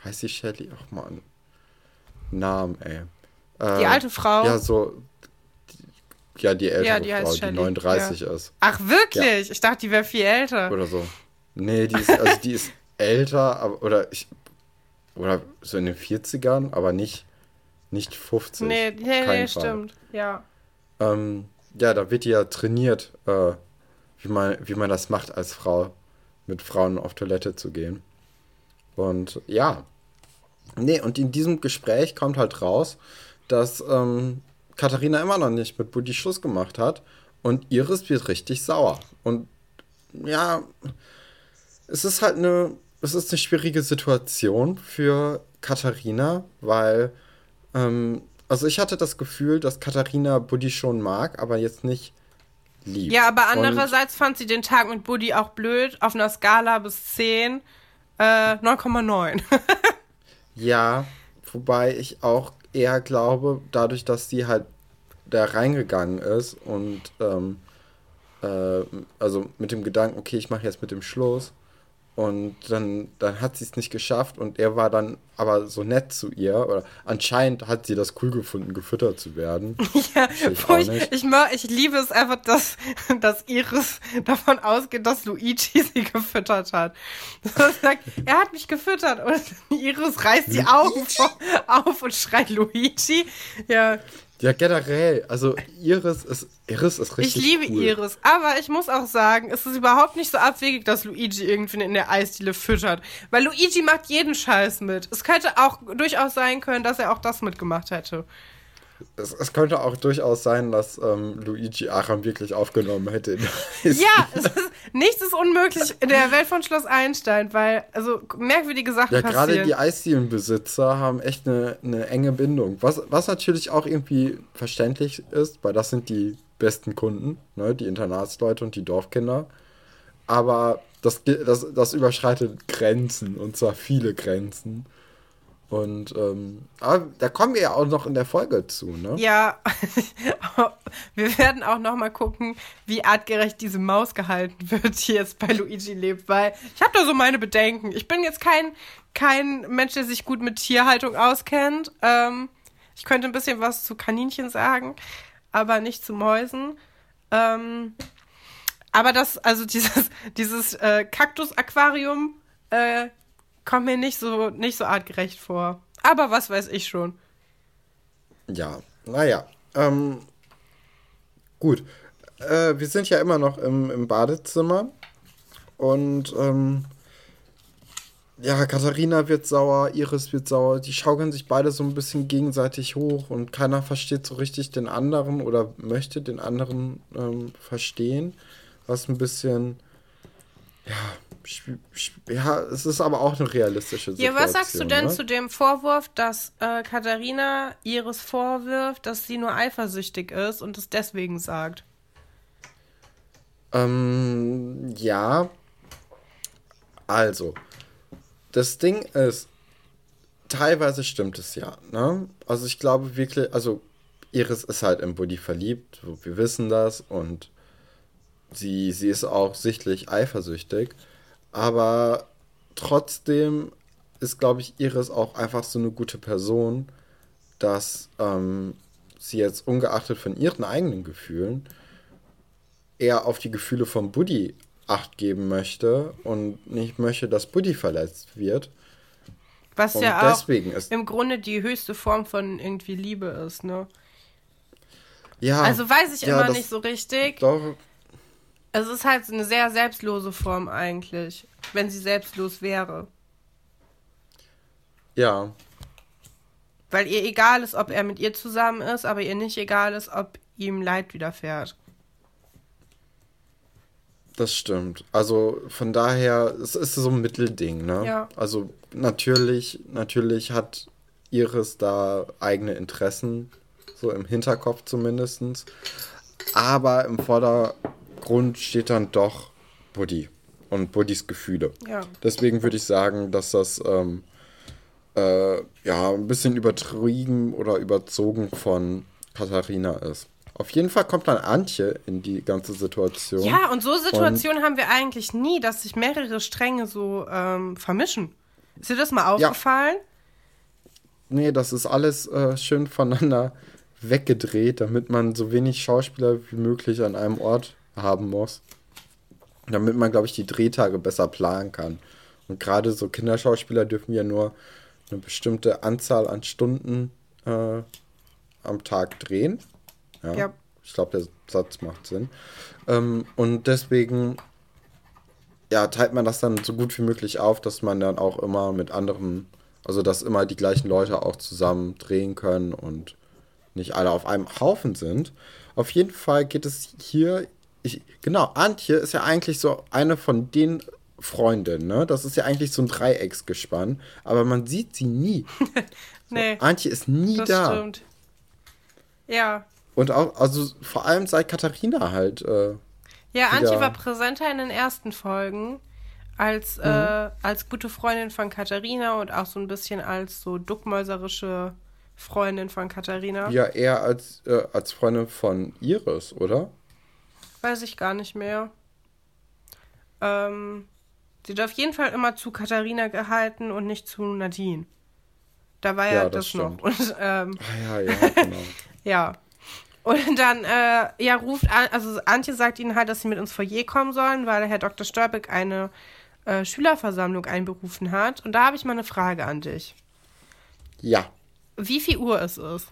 heißt sie Shelly? Ach man, Namen, ey. Äh, die alte Frau? Ja, so, die, ja, die ältere ja, die Frau, die 39 ja. ist. Ach, wirklich? Ja. Ich dachte, die wäre viel älter. Oder so. Nee, die ist, also die ist älter, aber, oder ich, oder so in den 40ern, aber nicht nicht 50. Nee, nee, nee stimmt. Ja. Ähm, ja, da wird ja trainiert, äh, wie, man, wie man das macht als Frau, mit Frauen auf Toilette zu gehen. Und ja. Nee, und in diesem Gespräch kommt halt raus, dass ähm, Katharina immer noch nicht mit Buddy Schluss gemacht hat und Iris wird richtig sauer. Und ja, es ist halt eine, es ist eine schwierige Situation für Katharina, weil ähm, also ich hatte das Gefühl, dass Katharina Buddy schon mag, aber jetzt nicht liebt. Ja, aber andererseits Und fand sie den Tag mit Buddy auch blöd. Auf einer Skala bis 10 äh, 9,9. ja, wobei ich auch eher glaube, dadurch, dass sie halt da reingegangen ist und ähm, äh, also mit dem Gedanken, okay, ich mache jetzt mit dem Schluss, und dann, dann hat sie es nicht geschafft und er war dann aber so nett zu ihr. Oder anscheinend hat sie das cool gefunden, gefüttert zu werden. Ja, ich, ich, ich, ich, liebe es einfach, dass, dass Iris davon ausgeht, dass Luigi sie gefüttert hat. Sagt, er hat mich gefüttert und Iris reißt sie auf, auf und schreit Luigi. Ja, ja, generell. Also Iris ist, Iris ist richtig Ich liebe cool. Iris, aber ich muss auch sagen, es ist überhaupt nicht so abwegig, dass Luigi irgendwie in der Eisdiele füttert. Weil Luigi macht jeden Scheiß mit. Es könnte auch durchaus sein können, dass er auch das mitgemacht hätte es, es, könnte auch durchaus sein, dass ähm, Luigi Aram wirklich aufgenommen hätte. ja, ist, nichts ist unmöglich in der Welt von Schloss Einstein, weil also merkwürdige Sachen ja, passieren. Ja, gerade die Eisdielenbesitzer haben echt eine, eine enge Bindung. Was, was natürlich auch irgendwie verständlich ist, weil das sind die besten Kunden, ne? die Internatsleute und die Dorfkinder. Aber das, das, das überschreitet Grenzen und zwar viele Grenzen. Und ähm, aber da kommen wir ja auch noch in der Folge zu, ne? Ja, wir werden auch noch mal gucken, wie artgerecht diese Maus gehalten wird, die jetzt bei Luigi lebt, weil ich habe da so meine Bedenken. Ich bin jetzt kein, kein Mensch, der sich gut mit Tierhaltung auskennt. Ähm, ich könnte ein bisschen was zu Kaninchen sagen, aber nicht zu Mäusen. Ähm, aber das, also dieses, dieses äh, Kaktus-Aquarium äh, kommt mir nicht so, nicht so artgerecht vor. Aber was weiß ich schon. Ja, naja. Ähm, gut. äh, wir sind ja immer noch im, im Badezimmer. Und ähm, ja, Katharina wird sauer, Iris wird sauer. Die schaukeln sich beide so ein bisschen gegenseitig hoch und keiner versteht so richtig den anderen oder möchte den anderen ähm, verstehen. Was ein bisschen, ja, ja, es ist aber auch eine realistische Situation. Ja, was sagst du denn ne? zu dem Vorwurf, dass äh, Katharina Iris vorwirft, dass sie nur eifersüchtig ist und es deswegen sagt? Ähm, ja. Also, das Ding ist, teilweise stimmt es ja. Ne? Also ich glaube wirklich, also Iris ist halt im Buddy verliebt, wir wissen das und sie, sie ist auch sichtlich eifersüchtig. Aber trotzdem ist, glaube ich, Iris auch einfach so eine gute Person, dass ähm, sie jetzt ungeachtet von ihren eigenen Gefühlen eher auf die Gefühle vom Buddy Acht geben möchte und nicht möchte, dass Buddy verletzt wird. Was und ja auch im Grunde die höchste Form von irgendwie Liebe ist, ne? Ja. Also weiß ich ja, immer nicht so richtig. Doch. Es ist halt eine sehr selbstlose Form eigentlich, wenn sie selbstlos wäre. Ja. Weil ihr egal ist, ob er mit ihr zusammen ist, aber ihr nicht egal ist, ob ihm Leid widerfährt. Das stimmt. Also von daher, es ist so ein Mittelding, ne? Ja. Also natürlich, natürlich hat Iris da eigene Interessen, so im Hinterkopf zumindest. Aber im Vordergrund steht dann doch Buddy und Buddys Gefühle. Ja. Deswegen würde ich sagen, dass das ähm, äh, ja ein bisschen übertrieben oder überzogen von Katharina ist. Auf jeden Fall kommt dann Antje in die ganze Situation. Ja, und so Situationen haben wir eigentlich nie, dass sich mehrere Stränge so ähm, vermischen. Ist dir das mal aufgefallen? Ja. Nee, das ist alles äh, schön voneinander weggedreht, damit man so wenig Schauspieler wie möglich an einem Ort haben muss. Damit man, glaube ich, die Drehtage besser planen kann. Und gerade so Kinderschauspieler dürfen ja nur eine bestimmte Anzahl an Stunden äh, am Tag drehen. Ja. ja. Ich glaube, der Satz macht Sinn. Ähm, und deswegen ja, teilt man das dann so gut wie möglich auf, dass man dann auch immer mit anderen, also dass immer die gleichen Leute auch zusammen drehen können und nicht alle auf einem Haufen sind. Auf jeden Fall geht es hier, ich, genau, Antje ist ja eigentlich so eine von den Freundinnen, ne? Das ist ja eigentlich so ein Dreiecksgespann, aber man sieht sie nie. nee. So, Antje ist nie das da. Stimmt. Ja. Und auch, also vor allem seit Katharina halt. Äh, ja, Antje war präsenter in den ersten Folgen als, mhm. äh, als gute Freundin von Katharina und auch so ein bisschen als so duckmäuserische Freundin von Katharina. Ja, eher als, äh, als Freundin von Iris, oder? Weiß ich gar nicht mehr. Ähm, sie hat auf jeden Fall immer zu Katharina gehalten und nicht zu Nadine. Da war ja, ja das, das noch. Und, ähm, ah, ja, ja, genau. ja. Und dann, äh, ja, ruft, an, also Antje sagt ihnen halt, dass sie mit ins Foyer kommen sollen, weil Herr Dr. Stolbeck eine äh, Schülerversammlung einberufen hat. Und da habe ich mal eine Frage an dich. Ja. Wie viel Uhr ist es?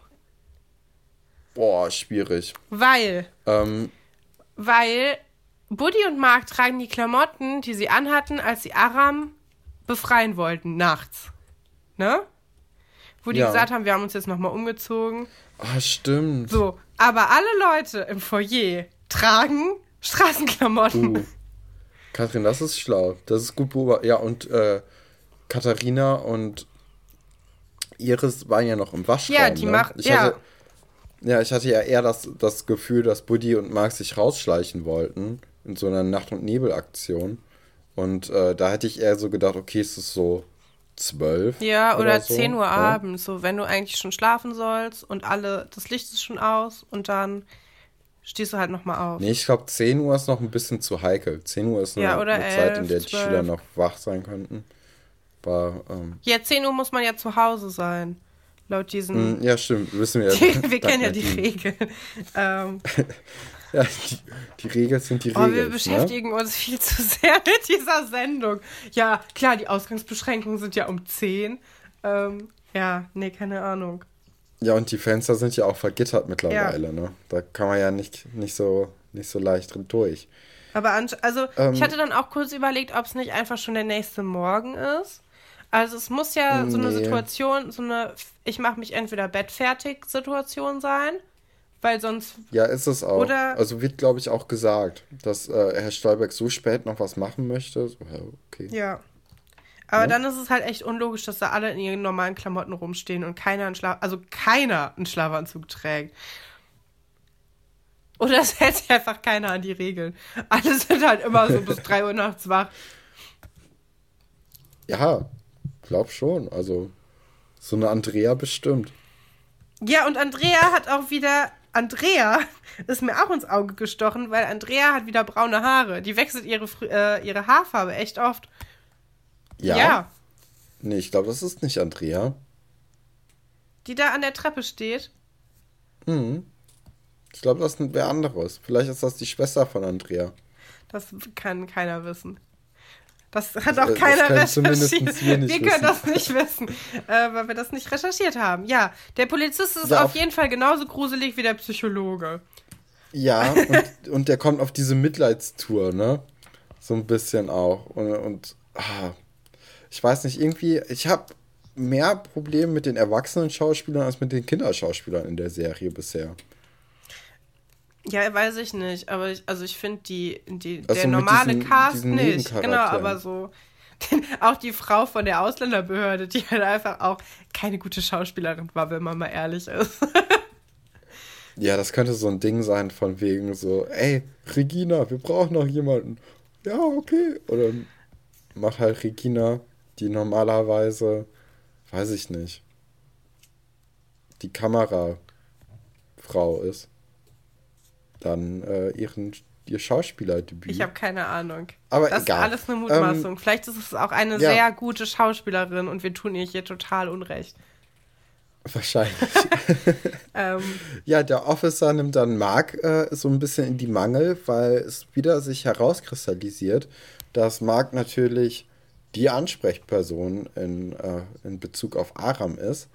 Boah, schwierig. Weil. Ähm. Weil Buddy und Mark tragen die Klamotten, die sie anhatten, als sie Aram befreien wollten, nachts. Ne? Wo die ja. gesagt haben, wir haben uns jetzt nochmal umgezogen. Ah, stimmt. So, aber alle Leute im Foyer tragen Straßenklamotten. Uh. Kathrin, das ist schlau. Das ist gut beobachtet. Ja, und äh, Katharina und Iris waren ja noch im Waschraum. Ja, die ne? macht. Ich ja. Hatte, ja, ich hatte ja eher das, das Gefühl, dass Buddy und Mark sich rausschleichen wollten in so einer Nacht- und Nebelaktion. Und äh, da hätte ich eher so gedacht, okay, es ist so zwölf. Ja, oder, oder so. 10 Uhr ja. abends, so wenn du eigentlich schon schlafen sollst und alle, das Licht ist schon aus und dann stehst du halt nochmal auf. Nee, ich glaube 10 Uhr ist noch ein bisschen zu heikel. 10 Uhr ist ja, eine, eine 11, Zeit, in der 12. die Schüler noch wach sein könnten. War, ähm, ja, 10 Uhr muss man ja zu Hause sein. Laut diesen. Mm, ja, stimmt, wissen wir ja. wir kennen ja die Regeln. ähm, Ja, die, die Regeln sind die Regeln. Oh, wir ne? beschäftigen ne? uns viel zu sehr mit dieser Sendung. Ja, klar, die Ausgangsbeschränkungen sind ja um 10. Ähm, ja, nee, keine Ahnung. Ja, und die Fenster sind ja auch vergittert mittlerweile, ja. ne? Da kann man ja nicht, nicht so nicht so leicht durch. Aber also Ähm. ich hatte dann auch kurz überlegt, ob es nicht einfach schon der nächste Morgen ist. Also es muss ja so eine Nee. Situation, so eine ich mache mich entweder bettfertig Situation sein, weil sonst Ja, ist es auch. Oder- also wird, glaube ich, auch gesagt, dass äh, Herr Stolberg so spät noch was machen möchte. So, ja, okay. ja. Aber Ja. dann ist es halt echt unlogisch, dass da alle in ihren normalen Klamotten rumstehen und keiner einen Schlaf also keiner einen Schlafanzug trägt. Oder es hält sich einfach keiner an die Regeln. Alle sind halt immer so bis 3 Uhr nachts wach. Ja, glaub schon. Also, so eine Andrea bestimmt. Ja, und Andrea hat auch wieder. Andrea ist mir auch ins Auge gestochen, weil Andrea hat wieder braune Haare. Die wechselt ihre, äh, ihre Haarfarbe echt oft. Ja? ja. Nee, ich glaube, das ist nicht Andrea. Die da an der Treppe steht. Hm. Ich glaube, das ist wer anderes. Vielleicht ist das die Schwester von Andrea. Das kann keiner wissen. Das hat auch Das keiner recherchiert. wir nicht können wissen. das nicht wissen, äh, weil wir das nicht recherchiert haben. Ja, der Polizist ist Ja, auf auf- jeden Fall genauso gruselig wie der Psychologe. Ja, und, und der kommt auf diese Mitleidstour, ne? So ein bisschen auch. Und, und ah, ich weiß nicht, irgendwie, ich habe mehr Probleme mit den erwachsenen Schauspielern als mit den Kinderschauspielern in der Serie bisher. Ja, weiß ich nicht, aber ich, also ich finde die, die Also der normale diesen- Cast diesen nicht. Genau, aber so auch die Frau von der Ausländerbehörde, die halt einfach auch keine gute Schauspielerin war, wenn man mal ehrlich ist. Ja, das könnte so ein Ding sein von wegen so, ey, Regina, wir brauchen noch jemanden. Ja, okay. Oder macht halt Regina, die normalerweise, weiß ich nicht, die Kamerafrau ist, dann äh, ihren ihr Schauspielerdebüt. Ich habe keine Ahnung. Aber das egal. ist alles eine Mutmaßung. Vielleicht ist es auch eine ja. sehr gute Schauspielerin und wir tun ihr hier total Unrecht. Wahrscheinlich. Ähm, Ja, der Officer nimmt dann Mark äh, so ein bisschen in die Mangel, weil es wieder sich herauskristallisiert, dass Mark natürlich die Ansprechperson in, äh, in Bezug auf Aram ist.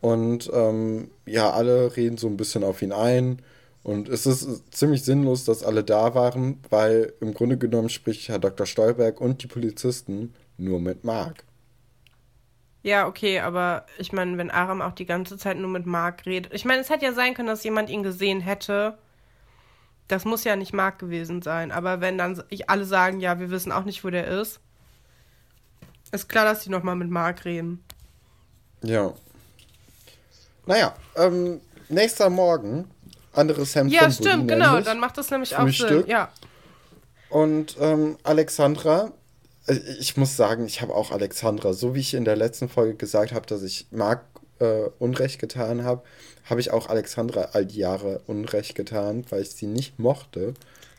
Und ähm, ja, alle reden so ein bisschen auf ihn ein. Und es ist ziemlich sinnlos, dass alle da waren, weil im Grunde genommen spricht Herr Dr. Stolberg und die Polizisten nur mit Mark. ja, okay, aber ich meine, wenn Aram auch die ganze Zeit nur mit Mark redet. Ich meine, es hätte ja sein können, dass jemand ihn gesehen hätte. Das muss ja nicht Mark gewesen sein. Aber wenn dann ich alle sagen, ja, wir wissen auch nicht, wo der ist, ist klar, dass die nochmal mit Mark reden. Ja. Naja, ähm, nächster Morgen, anderes Hemd Ja, stimmt, genau. Dann macht das nämlich auch Sinn. Frühstück. Ja. Und ähm, Alexandra, äh, ich muss sagen, ich habe auch Alexandra, so wie ich in der letzten Folge gesagt habe, dass ich Marc äh, Unrecht getan habe, habe ich auch Alexandra all die Jahre Unrecht getan, weil ich sie nicht mochte,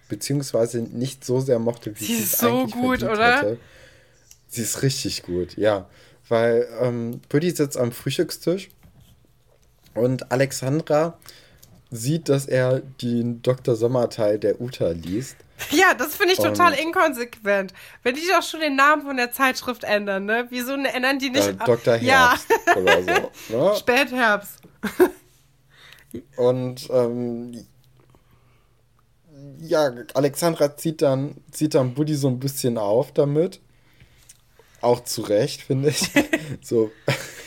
beziehungsweise nicht so sehr mochte, wie Sie ist so gut, oder? hätte. Sie ist richtig gut, ja. Weil ähm, Buddy sitzt am Frühstückstisch und Alexandra sieht, dass er den Dr. Sommerteil der Uta liest. Ja, das finde ich total Und- inkonsequent. Wenn die doch schon den Namen von der Zeitschrift ändern, ne? Wieso ändern die nicht. Äh, Dr. Ja, Herbst oder so. Ne? Spätherbst. Und ähm, ja, Alexandra zieht dann, zieht dann Buddy so ein bisschen auf damit. Auch zu Recht, finde ich. so,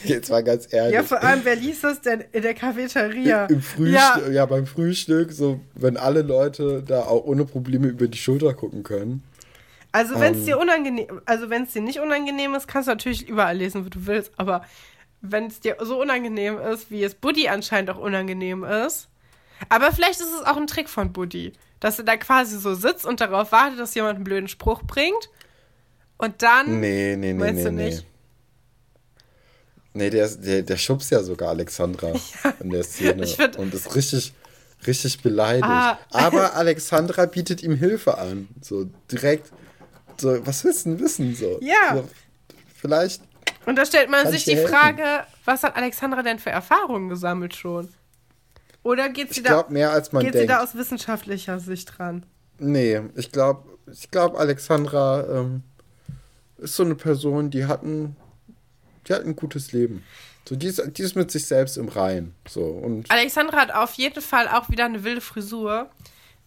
jetzt mal ganz ehrlich. Ja, vor allem, wer liest das denn in der Cafeteria? Im Frühstück, Ja, ja. beim Frühstück, so, wenn alle Leute da auch ohne Probleme über die Schulter gucken können. also wenn es Ähm. dir unangenehm, also wenn es dir nicht unangenehm ist, kannst du natürlich überall lesen, wo du willst, aber wenn es dir so unangenehm ist, wie es Buddy anscheinend auch unangenehm ist, aber vielleicht ist es auch ein Trick von Buddy, dass er da quasi so sitzt und darauf wartet, dass jemand einen blöden Spruch bringt und dann Nee, nee, nee, Meinst nee, du nee. nicht? Nee, der, der, der schubst ja sogar Alexandra in der Szene find- und ist richtig, richtig beleidigt. Ah. Aber Alexandra bietet ihm Hilfe an. So direkt, so, was willst du denn wissen? So, Ja. So, vielleicht, Und da stellt man sich ich die dir Frage, was hat Alexandra denn für Erfahrungen gesammelt schon? Oder geht sie, ich da, mehr als man geht sie denkt. da aus wissenschaftlicher Sicht dran? nee, ich glaube, ich glaube, Alexandra ähm, ist so eine Person, die hat ein, die hat ein gutes Leben. So, die ist, die ist mit sich selbst im Reinen. So, und Alexandra hat auf jeden Fall auch wieder eine wilde Frisur.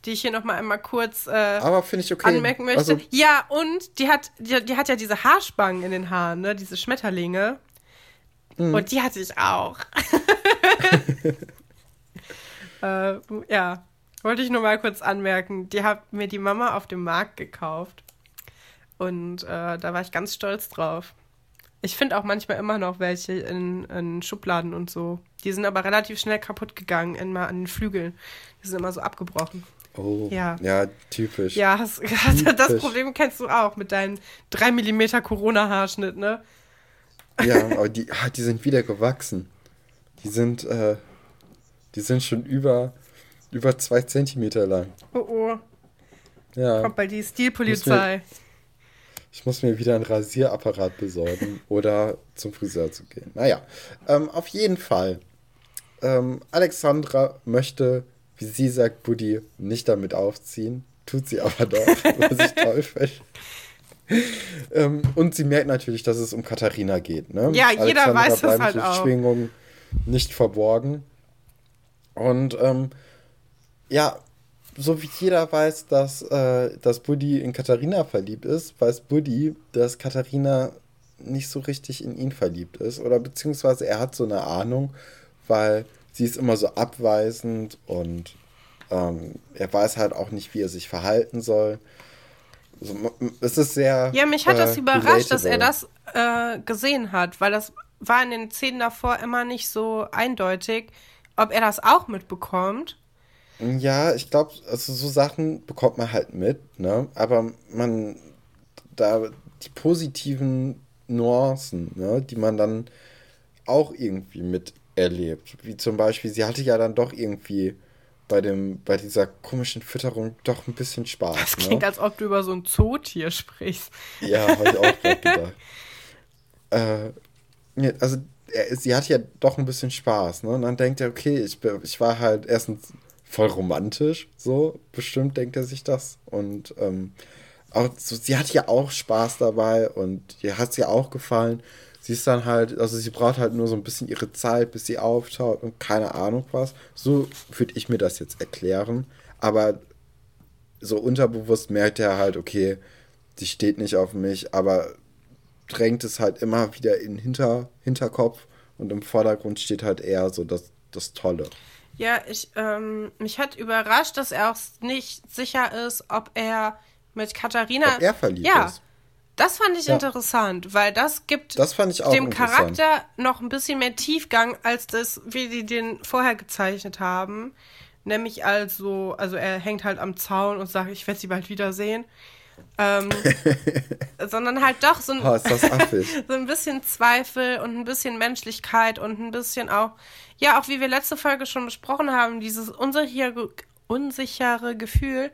die ich hier noch mal einmal kurz äh, Aber ich okay. anmerken möchte. Also, ja, und die hat, die, die hat ja diese Haarspangen in den Haaren, ne? Diese Schmetterlinge. Mhm. Und die hatte ich auch. äh, ja, wollte ich nur mal kurz anmerken. Die hat mir die Mama auf dem Markt gekauft. Und äh, da war ich ganz stolz drauf. Ich finde auch manchmal immer noch welche in, in Schubladen und so. Die sind aber relativ schnell kaputt gegangen, immer an den Flügeln. Die sind immer so abgebrochen. oh, Ja. ja, typisch. Ja, das, das Typisch. Problem kennst du auch mit deinem 3 mm Corona-Haarschnitt, ne? Ja, aber die, ah, die sind wieder gewachsen. Die sind, äh, die sind schon über, über zwei Zentimeter lang. Oh oh, Ja, kommt bald die Stilpolizei. Ich muss mir wieder einen Rasierapparat besorgen oder zum Friseur zu gehen. Naja, ähm, auf jeden Fall. Ähm, Alexandra möchte, wie sie sagt, Buddy nicht damit aufziehen. Tut sie aber doch, was ich toll finde. ähm, und sie merkt natürlich, dass es um Katharina geht. Ne? Ja, jeder Alexandra weiß das halt die auch. Schwingungen nicht verborgen. Und ähm, ja, so wie jeder weiß, dass, äh, dass Buddy in Katharina verliebt ist, weiß Buddy, dass Katharina nicht so richtig in ihn verliebt ist. Oder beziehungsweise er hat so eine Ahnung, weil sie ist immer so abweisend und ähm, er weiß halt auch nicht, wie er sich verhalten soll. Also, es ist sehr. Ja, mich hat das äh, überrascht, dass er relatable. das äh, gesehen hat, weil das war in den Szenen davor immer nicht so eindeutig, ob er das auch mitbekommt. Ja, ich glaube, also so Sachen bekommt man halt mit, ne? Aber man, da die positiven Nuancen, ne, die man dann auch irgendwie miterlebt. Wie zum Beispiel, sie hatte ja dann doch irgendwie bei dem, bei dieser komischen Fütterung doch ein bisschen Spaß. Das klingt, ne? als ob du über so ein Zootier sprichst. Ja, habe ich auch gerade gedacht. Äh, also er, sie hat ja doch ein bisschen Spaß, ne? Und dann denkt er, okay, ich, ich war halt erstens voll romantisch, so, bestimmt denkt er sich das. Und ähm, auch so, sie hat ja auch Spaß dabei und ihr hat es ja auch gefallen. Sie ist dann halt, also sie braucht halt nur so ein bisschen ihre Zeit, bis sie auftaucht und keine Ahnung was. So würde ich mir das jetzt erklären. Aber so unterbewusst merkt er halt, okay, sie steht nicht auf mich, aber drängt es halt immer wieder in den Hinter, Hinterkopf und im Vordergrund steht halt eher so das, das Tolle. Ja, ich, ähm, mich hat überrascht, dass er auch nicht sicher ist, ob er mit Katharina. Ob er verliebt ja, ist. Das fand ich Ja. interessant, weil das gibt Das fand ich auch dem. Charakter noch ein bisschen mehr Tiefgang, als das, wie die den vorher gezeichnet haben. Nämlich also, also er hängt halt am Zaun und sagt, ich werde sie bald wiedersehen. Ähm, sondern halt doch so ein, Oh, so ein bisschen Zweifel und ein bisschen Menschlichkeit und ein bisschen auch, ja, auch wie wir letzte Folge schon besprochen haben, dieses unsichere, unsichere Gefühl,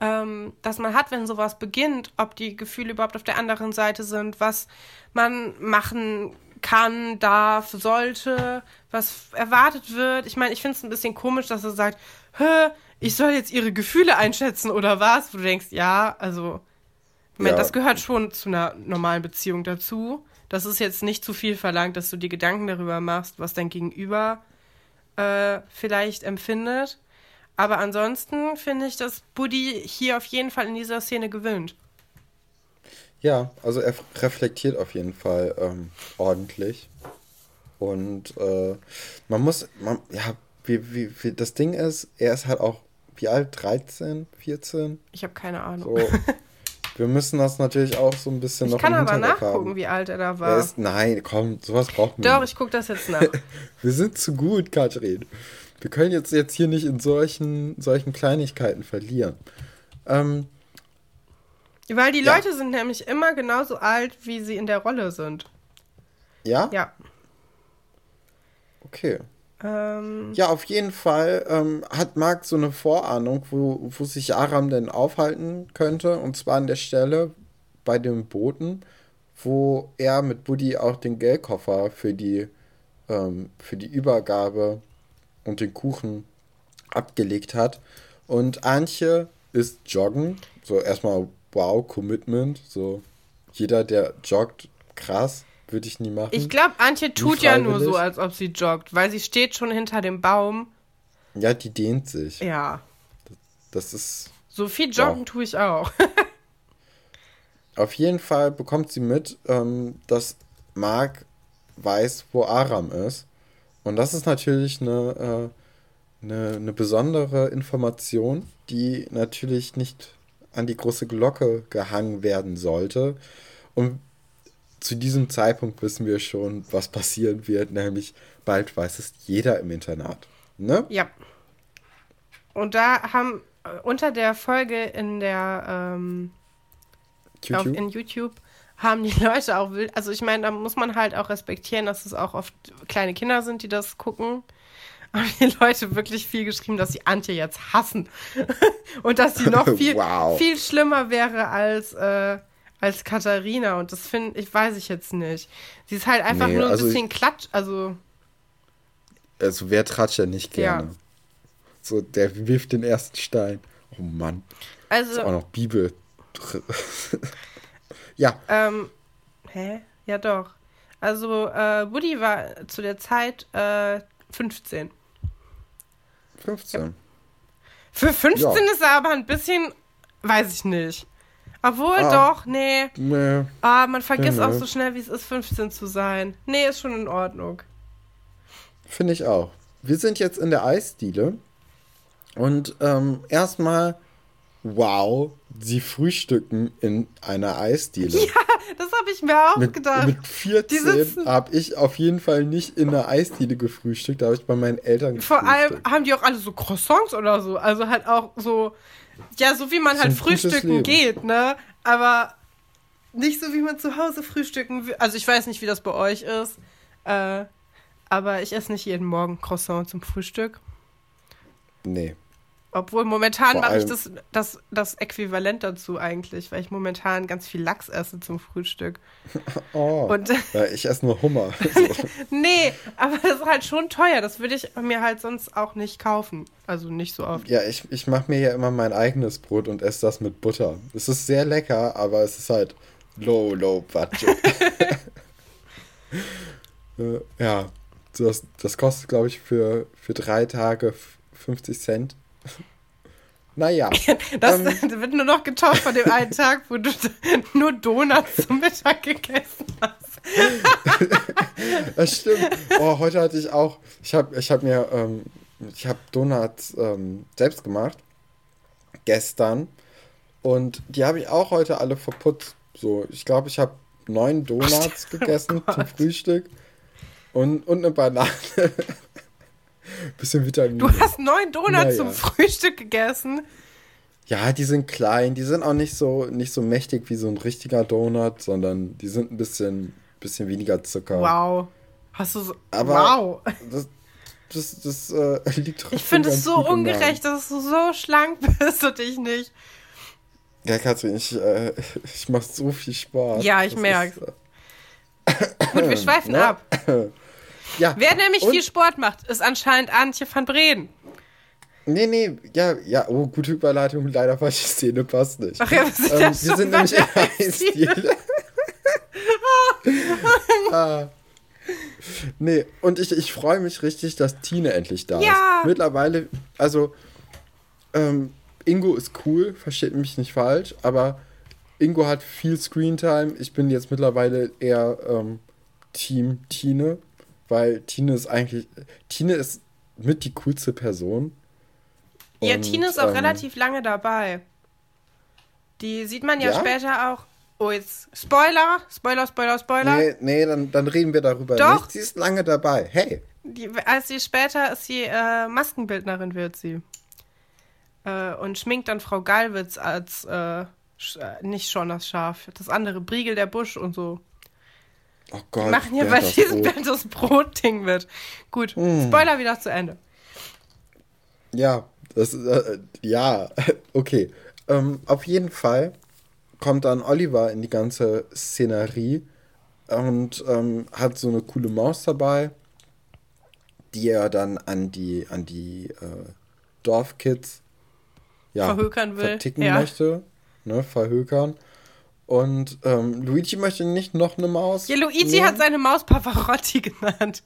ähm, das man hat, wenn sowas beginnt, ob die Gefühle überhaupt auf der anderen Seite sind, was man machen kann, darf, sollte, was erwartet wird. Ich meine, ich finde es ein bisschen komisch, dass er sagt, Hä, ich soll jetzt ihre Gefühle einschätzen oder was? Wo du denkst, ja, also, meine, Ja. das gehört schon zu einer normalen Beziehung dazu. Das ist jetzt nicht zu viel verlangt, dass du dir Gedanken darüber machst, was dein Gegenüber äh, vielleicht empfindet. Aber ansonsten finde ich, dass Buddy hier auf jeden Fall in dieser Szene gewinnt. Ja, also er reflektiert auf jeden Fall ähm, ordentlich. Und äh, man muss, man, ja, wie, wie, wie, das Ding ist, er ist halt auch, wie alt? 13, 14? Ich habe keine Ahnung. So. Wir müssen das natürlich auch so ein bisschen ich noch kann im aber nachgucken, haben. wie alt er da Er war. ist, nein, komm, sowas braucht man Doch, ich gucke das jetzt nach. Wir sind zu gut, Katrin. Wir können jetzt, jetzt hier nicht in solchen, solchen Kleinigkeiten verlieren. Ähm, Weil die Ja. Leute sind nämlich immer genauso alt, wie sie in der Rolle sind. ja? Ja. Okay. Ähm, Ja, auf jeden Fall ähm, hat Marc so eine Vorahnung, wo, wo sich Aram denn aufhalten könnte. Und zwar an der Stelle bei dem Boten, wo er mit Buddy auch den Geldkoffer für die, ähm, für die Übergabe und den Kuchen abgelegt hat. Und Antje ist joggen. So erstmal, wow, Commitment. So jeder, der joggt, krass, würde ich nie machen. ich glaube, Antje tut ja nur so, als ob sie joggt, weil sie steht schon hinter dem Baum. ja, die dehnt sich. Ja. Das ist. So viel joggen wow. tue ich auch. Auf jeden Fall bekommt sie mit, ähm, dass Mark weiß, wo Aram ist. Und das ist natürlich eine, äh, eine, eine besondere Information, die natürlich nicht an die große Glocke gehangen werden sollte. Und zu diesem Zeitpunkt wissen wir schon, was passieren wird, nämlich bald weiß es jeder im Internat. Ne? Ja. Und da haben äh, unter der Folge in der ähm, YouTube? Auf, in YouTube haben die Leute auch wild. Also ich meine, da muss man halt auch respektieren, dass es auch oft kleine Kinder sind, die das gucken. Haben die Leute wirklich viel geschrieben, dass sie Antje jetzt hassen. Und dass sie noch viel, wow. viel schlimmer wäre als, äh, als Katharina. Und das finde ich, weiß ich jetzt nicht. Sie ist halt einfach nee, nur ein also bisschen klatsch. Also. Also wer tratscht ja nicht gerne? Ja. So, der wirft den ersten Stein. Oh Mann. Also. Ist auch noch Bibel. ja. Ähm, hä? Ja, doch. Also, äh, Woody war zu der Zeit äh, 15. 15. Ja. Für 15 ja. ist er aber ein bisschen, weiß ich nicht. Obwohl, ah, doch, nee. Nee. Ah, man vergisst nee, auch so schnell, wie es ist, 15 zu sein. Nee, ist schon in Ordnung. Finde ich auch. Wir sind jetzt in der Eisdiele. Und ähm, erstmal wow, sie frühstücken in einer Eisdiele. Ja, das habe ich mir auch mit, gedacht. Mit 14 habe ich auf jeden Fall nicht in einer Eisdiele gefrühstückt, da habe ich bei meinen Eltern gefrühstückt. Vor allem haben die auch alle so Croissants oder so, also halt auch so, ja, so wie man halt frühstücken geht, ne? Aber nicht so, wie man zu Hause frühstücken will. Also ich weiß nicht, wie das bei euch ist, äh, aber ich esse nicht jeden Morgen Croissant zum Frühstück. Nee. Obwohl momentan mache ich das, das, das Äquivalent dazu eigentlich, weil ich momentan ganz viel Lachs esse zum Frühstück. Oh, und, ja, ich esse nur Hummer. So. nee, aber das ist halt schon teuer. Das würde ich mir halt sonst auch nicht kaufen. Also nicht so oft. Ja, ich, ich mache mir ja immer mein eigenes Brot und esse das mit Butter. Es ist sehr lecker, aber es ist halt low, low budget. Äh, ja, das, das kostet, glaube ich, für, für drei Tage 50 Cent. Naja. Das ähm, wird nur noch getoppt von dem einen Tag, wo du nur Donuts zum Mittag gegessen hast. das stimmt. Oh, heute hatte ich auch, ich habe ich hab mir, ähm, ich habe Donuts ähm, selbst gemacht. Gestern. Und die habe ich auch heute alle verputzt. So, ich glaube, ich habe neun Donuts oh, gegessen oh zum Frühstück. Und, und eine Banane. Bisschen Vitamin. Du hast neun Donuts naja. zum Frühstück gegessen. Ja, die sind klein, die sind auch nicht so, nicht so mächtig wie so ein richtiger Donut, sondern die sind ein bisschen, bisschen weniger Zucker. Wow. Hast du so. Aber wow. Das, das, das äh, liegt Ich finde es so ungerecht, dass du so schlank bist und ich nicht. Ja, Katrin, ich, äh, ich mache so viel Spaß. Ja, ich merke. Äh, Gut, wir schweifen ne? ab. Ja. Wer nämlich und? viel Sport macht, ist anscheinend Antje van Breden. Nee, nee, ja, ja, oh, gute Überleitung, leider falsche Szene, passt nicht. Ach ja, was ist ähm, das Wir sind nämlich in Eisdiele. ah. Nee, und ich, ich freue mich richtig, dass Tine endlich da ja. ist. Mittlerweile, also, ähm, Ingo ist cool, versteht mich nicht falsch, aber Ingo hat viel Screentime. Ich bin jetzt mittlerweile eher ähm, Team Tine weil Tine ist eigentlich, Tine ist mit die coolste Person. Ja, Tine ist auch ähm, relativ lange dabei. Die sieht man ja, ja, später auch. Oh, jetzt Spoiler, Spoiler, Spoiler, Spoiler. Nee, nee dann, dann reden wir darüber Doch. nicht. Sie ist lange dabei. Hey. Die, als sie später ist sie äh, Maskenbildnerin, wird sie. Äh, und schminkt dann Frau Galwitz als, äh, äh nicht schon das Schaf, das andere, Briegel der Busch und so. Oh Gott. Die machen ja bei diesem Band das Brot-Ding mit. Gut, mm. Spoiler wieder zu Ende. Ja, das äh, ja, okay. Ähm, auf jeden Fall kommt dann Oliver in die ganze Szenerie und ähm, hat so eine coole Maus dabei, die er dann an die, an die äh, Dorfkids ja, verhökern will. verticken ja. möchte, ne, verhökern. Und ähm, Luigi möchte nicht noch eine Maus. Ja, Luigi nehmen. hat seine Maus Pavarotti genannt.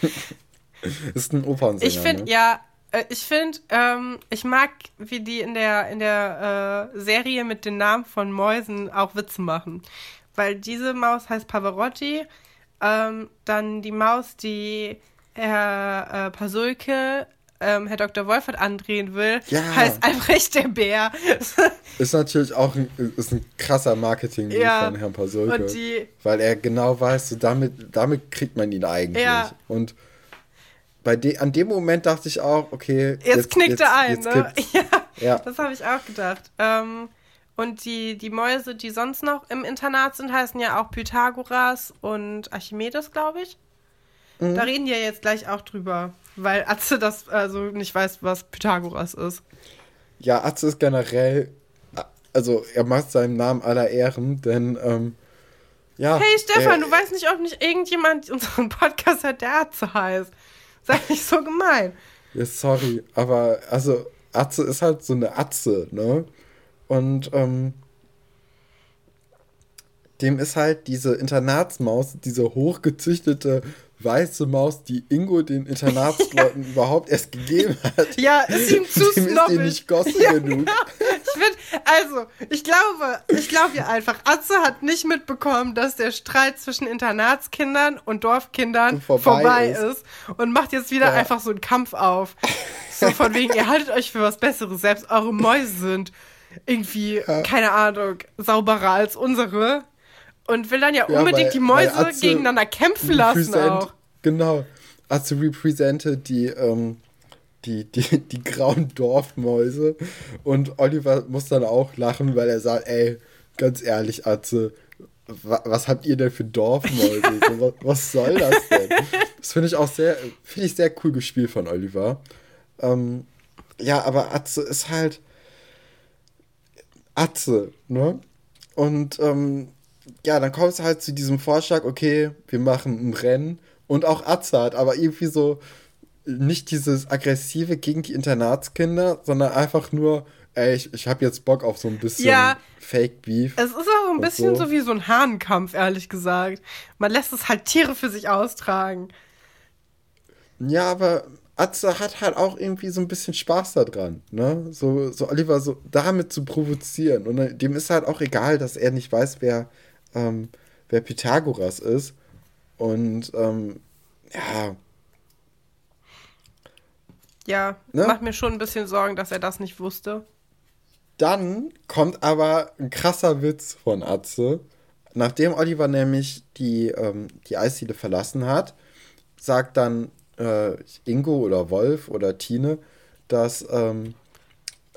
ist ein Opernsänger. Ich finde, ne? ja, Äh, ich finde, ähm, ich mag, wie die in der, in der äh, Serie mit den Namen von Mäusen auch Witze machen. Weil diese Maus heißt Pavarotti. Ähm, dann die Maus, die Herr äh, Pasulke, ähm, Herr Dr. Wolfert andrehen will, Ja. heißt Albrecht der Bär. Ist natürlich auch ein, ist ein krasser marketing Ja. von Herrn Pasulke. Die- weil er genau weiß, so damit, damit kriegt man ihn eigentlich. Ja. Und bei de, an dem Moment dachte ich auch, okay. Jetzt, knickt er ein, jetzt ne? Ja, Ja. das habe ich auch gedacht. Ähm, und die, die Mäuse, die sonst noch im Internat sind, heißen ja auch Pythagoras und Archimedes, glaube ich. Mhm. Da reden die ja jetzt gleich auch drüber, weil Atze das also nicht weiß, was Pythagoras ist. Ja, Atze ist generell, also er macht seinem Namen aller Ehren, denn, ähm, ja. Hey Stefan, er, du weißt nicht, ob nicht irgendjemand unseren Podcast hat, der Atze heißt. Sei nicht so gemein. Ja, sorry, aber also Atze ist halt so eine Atze, ne? Und ähm, dem ist halt diese Internatsmaus, diese hochgezüchtete weiße Maus, die Ingo den Internatsleuten überhaupt erst gegeben hat. Ja, ist ihm zu dem ist snobbig. nicht gossen genug. Ich find, also, ich glaube, ich glaube ja einfach, Atze hat nicht mitbekommen, dass der Streit zwischen Internatskindern und Dorfkindern Vorbei vorbei, ist. ist. und macht jetzt wieder Ja. einfach so einen Kampf auf. So von wegen, ihr haltet euch für was Besseres, selbst eure Mäuse sind irgendwie, keine Ahnung, sauberer als unsere. Und will dann ja, Ja, unbedingt weil- die Mäuse Atze gegeneinander kämpfen lassen auch. Genau. Atze represented die, ähm, die, die, die grauen Dorfmäuse. Und Oliver muss dann auch lachen, weil er sagt, ey, ganz ehrlich, Atze, wa was habt ihr denn für Dorfmäuse? Was, was soll das denn? Das finde ich auch sehr, finde ich sehr cool gespielt von Oliver. Ähm, ja, aber Atze ist halt Atze, ne? Und ähm, ja, dann kommt es halt zu diesem Vorschlag, okay, wir machen ein Rennen. Und auch hat aber irgendwie so nicht dieses aggressive gegen die Internatskinder, sondern einfach nur, ey, ich, ich habe jetzt Bock auf so ein bisschen Ja. Fake Beef. Es ist auch ein bisschen so. so. wie so ein Hahnenkampf, ehrlich gesagt. Man lässt es halt Tiere für sich austragen. Ja, aber Atze hat halt auch irgendwie so ein bisschen Spaß daran, ne? So, so Oliver so damit zu provozieren. Und dann- dem ist halt auch egal, dass er nicht weiß, wer, ähm, wer Pythagoras ist. Und ähm, ja, Ja, Ne? macht mir schon ein bisschen Sorgen, dass er das nicht wusste. Dann kommt aber ein krasser Witz von Atze. Nachdem Oliver nämlich die, ähm, die Eisdiele verlassen hat, sagt dann äh, Ingo oder Wolf oder Tine, dass ähm,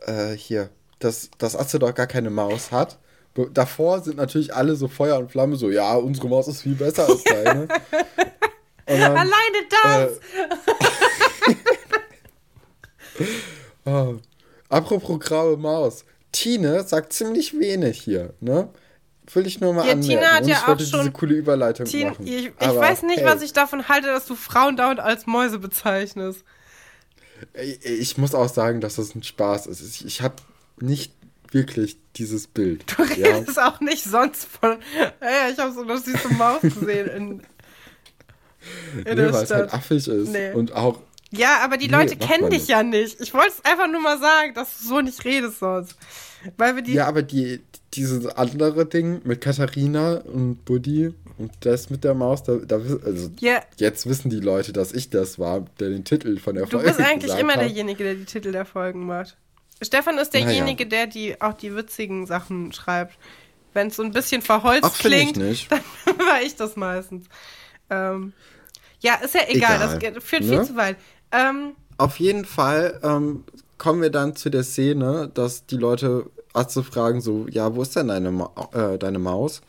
äh, hier, dass, dass Atze doch gar keine Maus hat. Davor sind natürlich alle so Feuer und Flamme, so, ja, unsere Maus ist viel besser als deine. Dann, Alleine das! Oh. Apropos graue Maus. Tine sagt ziemlich wenig hier, ne? Will ich nur mal Ja, anmerken. Tina hat Und ja ich auch wollte schon- diese coole Überleitung Tien, machen. ich ich weiß nicht, hey, was ich davon halte, dass du Frauen dauernd als Mäuse bezeichnest. Ich, ich muss auch sagen, dass das ein Spaß ist. Ich, ich habe nicht wirklich dieses Bild. Du ja? redest auch nicht sonst von. Ja, ich habe so eine süße Maus gesehen in, in Nee, der weil es halt affig ist. Nee. Und auch, Ja, aber die Nee, Leute kennen dich nicht. ja nicht. Ich wollte es einfach nur mal sagen, dass du so nicht redest sonst. Weil wir die. ja, aber die, dieses andere Ding mit Katharina und Buddy und das mit der Maus, da, da also Ja, jetzt wissen die Leute, dass ich das war, der den Titel von der du Folge bist eigentlich immer hat. derjenige, der die Titel der Folgen macht. Stefan ist derjenige, der die auch die witzigen Sachen schreibt. Wenn es so ein bisschen verholzt Ach, klingt, dann war ich das meistens. Ähm, ja, ist ja egal, Egal, das führt ne? viel zu weit. Ähm, Auf jeden Fall ähm, kommen wir dann zu der Szene, dass die Leute Atze fragen so, ja, wo ist denn deine, Ma äh, deine Maus?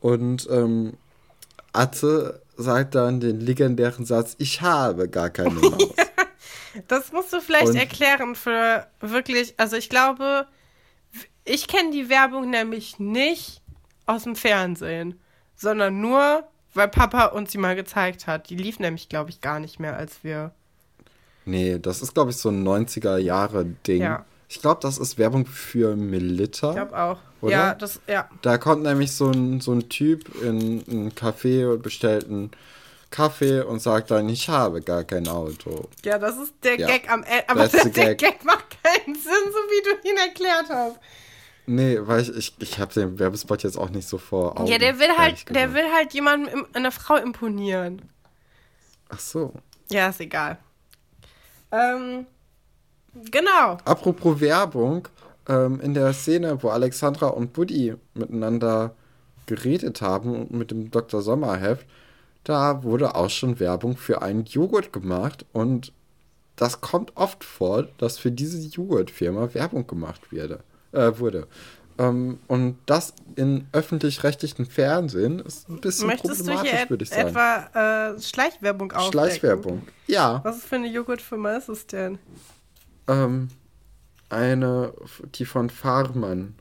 Und ähm, Atze sagt dann den legendären Satz, ich habe gar keine Maus. Das musst du vielleicht Und- erklären für wirklich, also ich glaube, ich kenne die Werbung nämlich nicht aus dem Fernsehen, sondern nur, weil Papa uns sie mal gezeigt hat. Die lief nämlich, glaube ich, gar nicht mehr, als wir. nee, das ist, glaube ich, so ein 90er-Jahre-Ding. Ja. Ich glaube, das ist Werbung für Melitta. Ich glaube auch. Oder? Ja, das, ja. Da kommt nämlich so ein, so ein Typ in ein Café und bestellt ein Kaffee und sagt dann, ich habe gar kein Auto. Ja, das ist der Ja. Gag am Ende. Aber der, der gag. Gag macht keinen Sinn, so wie du ihn erklärt hast. Nee, weil ich, ich, ich habe den Werbespot jetzt auch nicht so vor Augen. ja, der will halt, der will halt jemandem, einer Frau imponieren. Ach so. Ja, ist egal. Ähm, genau. Apropos Werbung, ähm, in der Szene, wo Alexandra und Buddy miteinander geredet haben und mit dem Dr. Sommerheft, da wurde auch schon Werbung für einen Joghurt gemacht und das kommt oft vor, dass für diese Joghurtfirma Werbung gemacht werde, äh, wurde. Ähm, und das in öffentlich-rechtlichen Fernsehen ist ein bisschen Möchtest problematisch, würde ich sagen. etwa äh, Schleichwerbung aufdecken? Schleichwerbung. Ja. Was für eine Joghurtfirma ist es denn? Ähm, eine, die von Farmern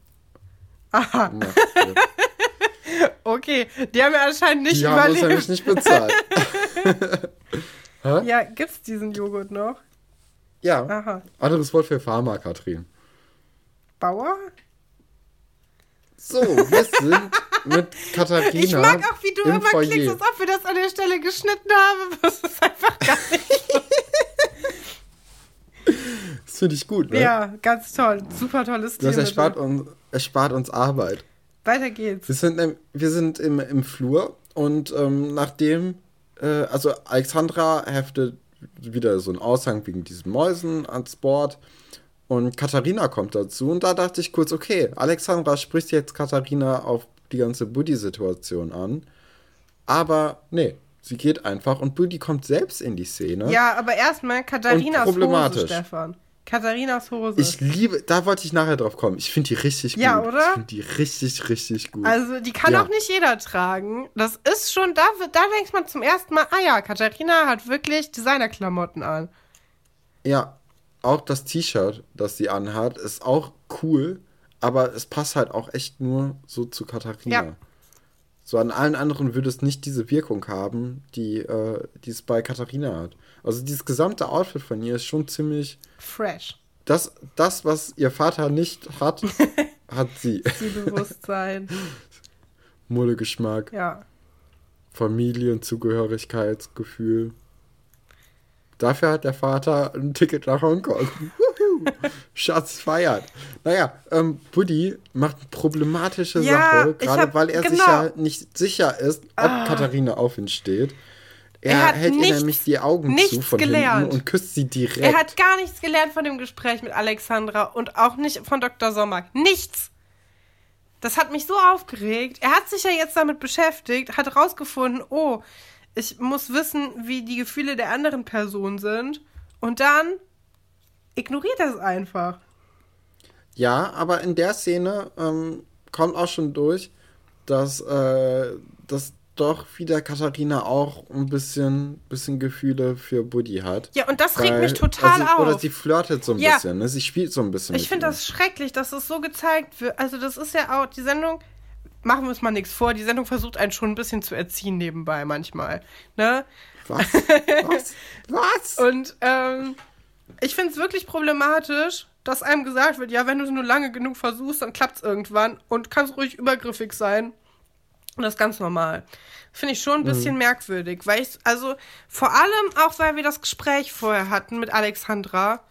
Aha, gemacht wird. okay. Die haben ja anscheinend nicht Die haben uns überlebt. nämlich nicht bezahlt. Ja, gibt's diesen Joghurt noch? ja, Aha. anderes Wort für Pharma, Katrin. Bauer? So, wir sind mit Katharina Ich mag auch, wie du im immer Foyer. klingst, als ob wir das an der Stelle geschnitten haben. Das ist einfach gar nicht. Das finde ich gut, ne? Ja, ganz toll. Super tolles Stil. Das erspart uns, erspart uns Arbeit. Weiter geht's. Wir sind, im, wir sind im, im Flur und ähm, nachdem, äh, also Alexandra heftet wieder so einen Aushang wegen diesen Mäusen ans Board und Katharina kommt dazu und da dachte ich kurz, okay, Alexandra spricht jetzt Katharina auf die ganze Buddy-Situation an, aber nee, sie geht einfach und Buddy kommt selbst in die Szene. Ja, aber erstmal Katharinas Und problematisch. Hose, Stefan. Katharinas Hose. Ich liebe, da wollte ich nachher drauf kommen. Ich finde die richtig gut. Ja, oder? Ich finde die richtig, richtig gut. also, die kann Ja. auch nicht jeder tragen. Das ist schon, da, da denkt man zum ersten Mal, ah ja, Katharina hat wirklich Designerklamotten an. Ja, auch das T-Shirt, das sie anhat, ist auch cool, aber es passt halt auch echt nur so zu Katharina. Ja. So an allen anderen würde es nicht diese Wirkung haben, die, äh, die es bei Katharina hat. Also dieses gesamte Outfit von ihr ist schon ziemlich. Fresh. Das, das was ihr Vater nicht hat, hat sie. Zielbewusstsein. Modegeschmack, ja. Familienzugehörigkeitsgefühl. Dafür hat der Vater ein Ticket nach Hongkong. Schatz feiert. Naja, ähm, Buddy macht problematische Ja, Sache, gerade weil er sich genau. ja nicht sicher ist, ob Katharina auf ihn steht. Er, Er hat hält ihr nichts- nämlich die Augen zu von gelernt. hinten und küsst sie direkt. Er hat gar nichts gelernt von dem Gespräch mit Alexandra und auch nicht von Dr. Sommer. Nichts. Das hat mich so aufgeregt. Er hat sich ja jetzt damit beschäftigt, hat rausgefunden, oh, ich muss wissen, wie die Gefühle der anderen Person sind. Und dann ignoriert er es einfach. Ja, aber in der Szene ähm, kommt auch schon durch, dass, äh, dass doch wieder Katharina auch ein bisschen, bisschen Gefühle für Buddy hat. Ja, und das regt Weil- mich total also, Oder auf. sie flirtet so ein Ja. bisschen, ne? Sie spielt so ein bisschen Ich finde das schrecklich, dass es so gezeigt wird. Also, das ist ja auch die Sendung. Machen wir uns mal nichts vor. Die Sendung versucht einen schon ein bisschen zu erziehen nebenbei manchmal. Ne? Was? Was? Was? Und ähm, ich finde es wirklich problematisch, dass einem gesagt wird, ja, wenn du es nur lange genug versuchst, dann klappt es irgendwann und kannst ruhig übergriffig sein. Und das ist ganz normal. Finde ich schon ein bisschen merkwürdig, weil ich, also vor allem auch, weil wir das Gespräch vorher hatten mit Alexandra.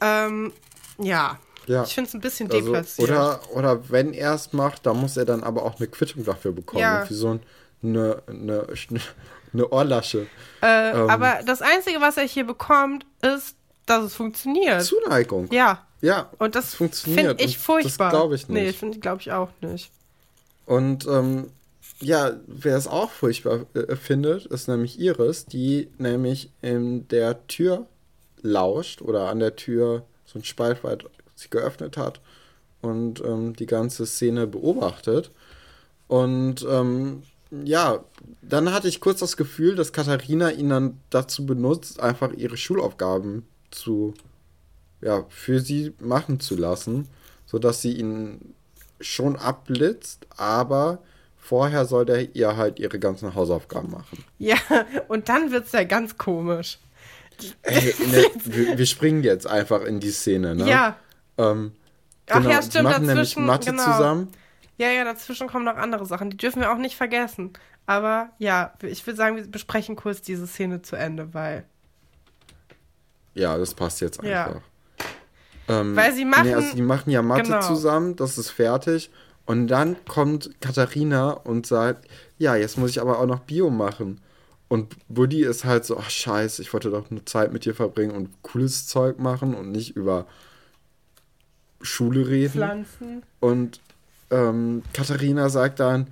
Ähm, ja. Ja. Ich finde es ein bisschen Also, deplatziert. oder, oder wenn er es macht, dann muss er dann aber auch eine Quittung dafür bekommen. Ja. Wie so ein, eine, eine, eine Ohrlasche. äh, ähm, aber das Einzige, was er hier bekommt, ist, dass es funktioniert. Zuneigung. ja. Ja. Und das es funktioniert. finde ich furchtbar. Das glaube ich nicht. Nee, finde glaube ich auch nicht. Und ähm, ja, wer es auch furchtbar äh, findet, ist nämlich Iris, die nämlich in der Tür lauscht oder an der Tür so ein Spalt weit sie geöffnet hat und ähm, die ganze Szene beobachtet. Und ähm, ja, dann hatte ich kurz das Gefühl, dass Katharina ihn dann dazu benutzt, einfach ihre Schulaufgaben zu, ja, für sie machen zu lassen, sodass sie ihn schon abblitzt, aber vorher soll der ihr halt ihre ganzen Hausaufgaben machen. Ja, und dann wird's ja ganz komisch. Ey, der, wir, wir springen jetzt einfach in die Szene, ne? Ja. Ähm, Ach genau, ja, die stimmt, machen nämlich dazwischen, Mathe genau. zusammen. Ja, ja, dazwischen kommen noch andere Sachen. Die dürfen wir auch nicht vergessen. Aber ja, ich würde sagen, wir besprechen kurz diese Szene zu Ende, weil. Ja, das passt jetzt Ja. einfach. Ähm, Weil sie machen- Nee, also die machen ja Mathe Genau. zusammen, das ist fertig. Und dann kommt Katharina und sagt, ja, jetzt muss ich aber auch noch Bio machen. Und Buddy ist halt so, ach scheiße, ich wollte doch nur Zeit mit dir verbringen und cooles Zeug machen und nicht über Schule reden. Pflanzen. Und ähm, Katharina sagt dann,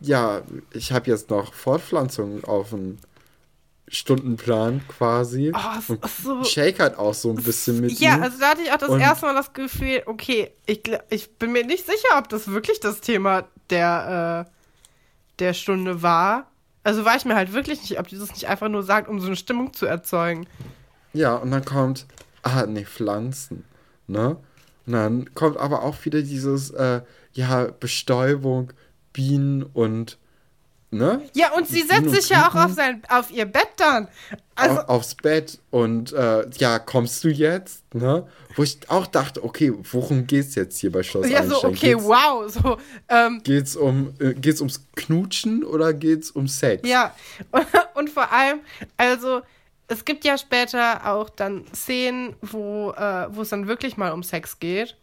ja, ich habe jetzt noch Fortpflanzung auf dem Stundenplan quasi. Oh, so- Shake halt auch so ein bisschen mit Ja, ihm. also da hatte ich auch das Und- erste Mal das Gefühl, okay, ich, ich bin mir nicht sicher, ob das wirklich das Thema der, äh, der Stunde war. Also war ich mir halt wirklich nicht, ob die das nicht einfach nur sagt, um so eine Stimmung zu erzeugen. Ja, und dann kommt, ah, nee, Pflanzen, ne? Und dann kommt aber auch wieder dieses, äh, ja, Bestäubung, Bienen und, ne? Ja, und sie setzt und sich ja auch auf, sein, auf ihr Bett dann. Also, au- aufs Bett und äh, ja, kommst du jetzt? Ne? Wo ich auch dachte, okay, worum geht's jetzt hier bei Schloss ja, so, Einstein? okay, geht's, wow. So, ähm, geht's um äh, geht's ums Knutschen oder geht's um Sex? Ja, und vor allem, also es gibt ja später auch dann Szenen, wo, äh, wo es dann wirklich mal um Sex geht.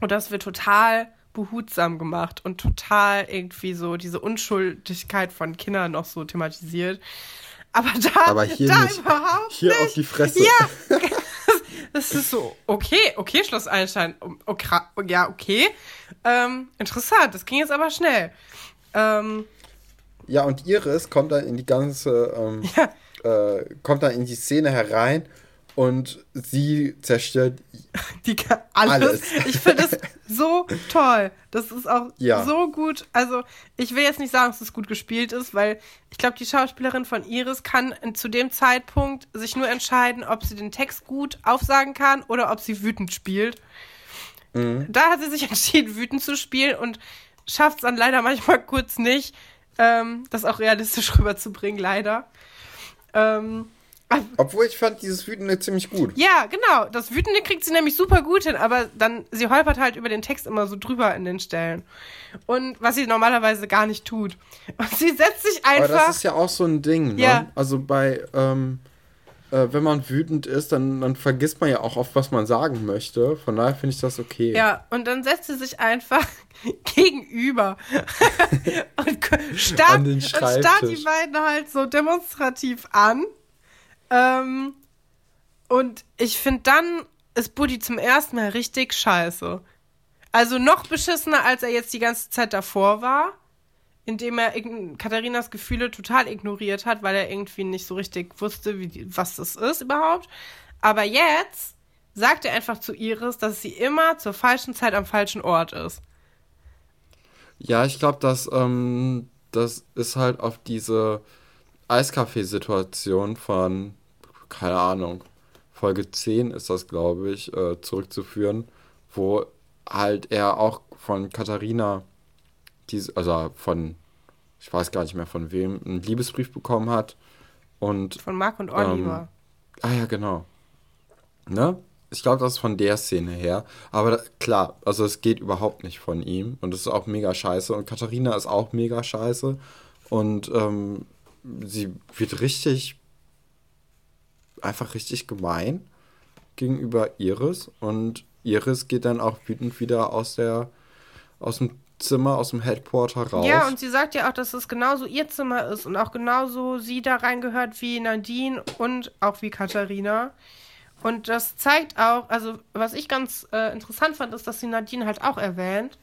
Und das wird total behutsam gemacht und total irgendwie so diese Unschuldigkeit von Kindern noch so thematisiert. Aber da, Aber hier da nicht. überhaupt Hier nicht. auf die Fresse. Ja, das ist so, okay, okay, Schloss Einstein. Okay, ja, okay. Ähm, interessant, das ging jetzt aber schnell. Ähm, Ja, und Iris kommt dann in die ganze, ähm, äh, kommt dann in die Szene herein und sie zerstört. Die alles. Alles. Ich finde es so toll. Das ist auch Ja. so gut. Also, ich will jetzt nicht sagen, dass es gut gespielt ist, weil ich glaube, die Schauspielerin von Iris kann zu dem Zeitpunkt sich nur entscheiden, ob sie den Text gut aufsagen kann oder ob sie wütend spielt. Da hat sie sich entschieden, wütend zu spielen und schafft es dann leider manchmal kurz nicht, ähm, das auch realistisch rüberzubringen, leider. Ähm, Obwohl ich fand dieses Wütende ziemlich gut. ja, genau. Das Wütende kriegt sie nämlich super gut hin, aber dann, sie holpert halt über den Text immer so drüber in den Stellen. Und was sie normalerweise gar nicht tut. Und sie setzt sich Aber einfach. das ist ja auch so ein Ding, ne? Ja. Also bei, ähm, äh, wenn man wütend ist, dann, dann vergisst man ja auch oft, was man sagen möchte. Von daher finde ich das okay. ja, und dann setzt sie sich einfach gegenüber und starrt, und starrt die beiden halt so demonstrativ an. Ähm, und ich finde, dann ist Buddy zum ersten Mal richtig scheiße. Also noch beschissener, als er jetzt die ganze Zeit davor war, indem er Katharinas Gefühle total ignoriert hat, weil er irgendwie nicht so richtig wusste, wie was das ist überhaupt. Aber jetzt sagt er einfach zu Iris, dass sie immer zur falschen Zeit am falschen Ort ist. Ja, ich glaube, dass ähm, das ist halt auf diese Eiskaffeesituation von, keine Ahnung, Folge 10 ist das, glaube ich, äh, zurückzuführen, wo halt er auch von Katharina, diese, also von, ich weiß gar nicht mehr von wem, einen Liebesbrief bekommen hat. Und Von Mark und Oliver. Ah ja, genau. Ne? Ich glaube, das ist von der Szene her. Aber da, klar, also es geht überhaupt nicht von ihm. Und es ist auch mega scheiße. Und Katharina ist auch mega scheiße. Und ähm, sie wird richtig, einfach richtig gemein gegenüber Iris. Und Iris geht dann auch wütend wieder aus der, aus dem Zimmer, aus dem Headquarter raus. Ja, und sie sagt ja auch, dass es genauso ihr Zimmer ist und auch genauso sie da reingehört wie Nadine und auch wie Katharina. Und das zeigt auch, also was ich ganz äh, interessant fand, ist, dass sie Nadine halt auch erwähnt,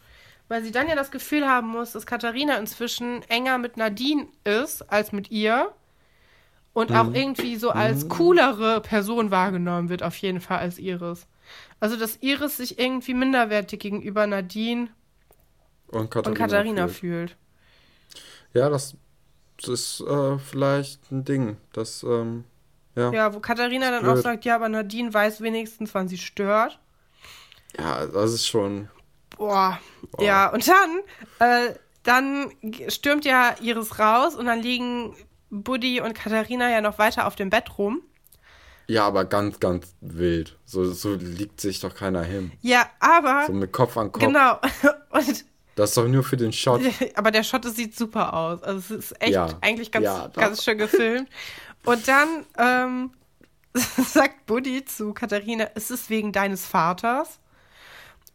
weil sie dann ja das Gefühl haben muss, dass Katharina inzwischen enger mit Nadine ist als mit ihr und auch irgendwie so als coolere Person wahrgenommen wird, auf jeden Fall als Iris. Also, dass Iris sich irgendwie minderwertig gegenüber Nadine und Katharina, und Katharina fühlt. fühlt. Ja, das, das ist äh, vielleicht ein Ding. Das, ähm, ja. ja. Ja, wo Katharina dann auch blöd. sagt, ja, aber Nadine weiß wenigstens, wann sie stört. das ist schon. Boah. Ja, und dann, äh, dann stürmt ja Iris raus und dann liegen Buddy und Katharina ja noch weiter auf dem Bett rum. Ja, aber ganz, ganz wild. So, so liegt sich doch keiner hin. Ja, aber So mit Kopf an Kopf. genau. Und Das ist doch nur für den Shot. Aber der Shot sieht super aus. Also es ist echt ja. eigentlich ganz, ja, ganz schön gefilmt. Und dann ähm, sagt Buddy zu Katharina, es ist wegen deines Vaters.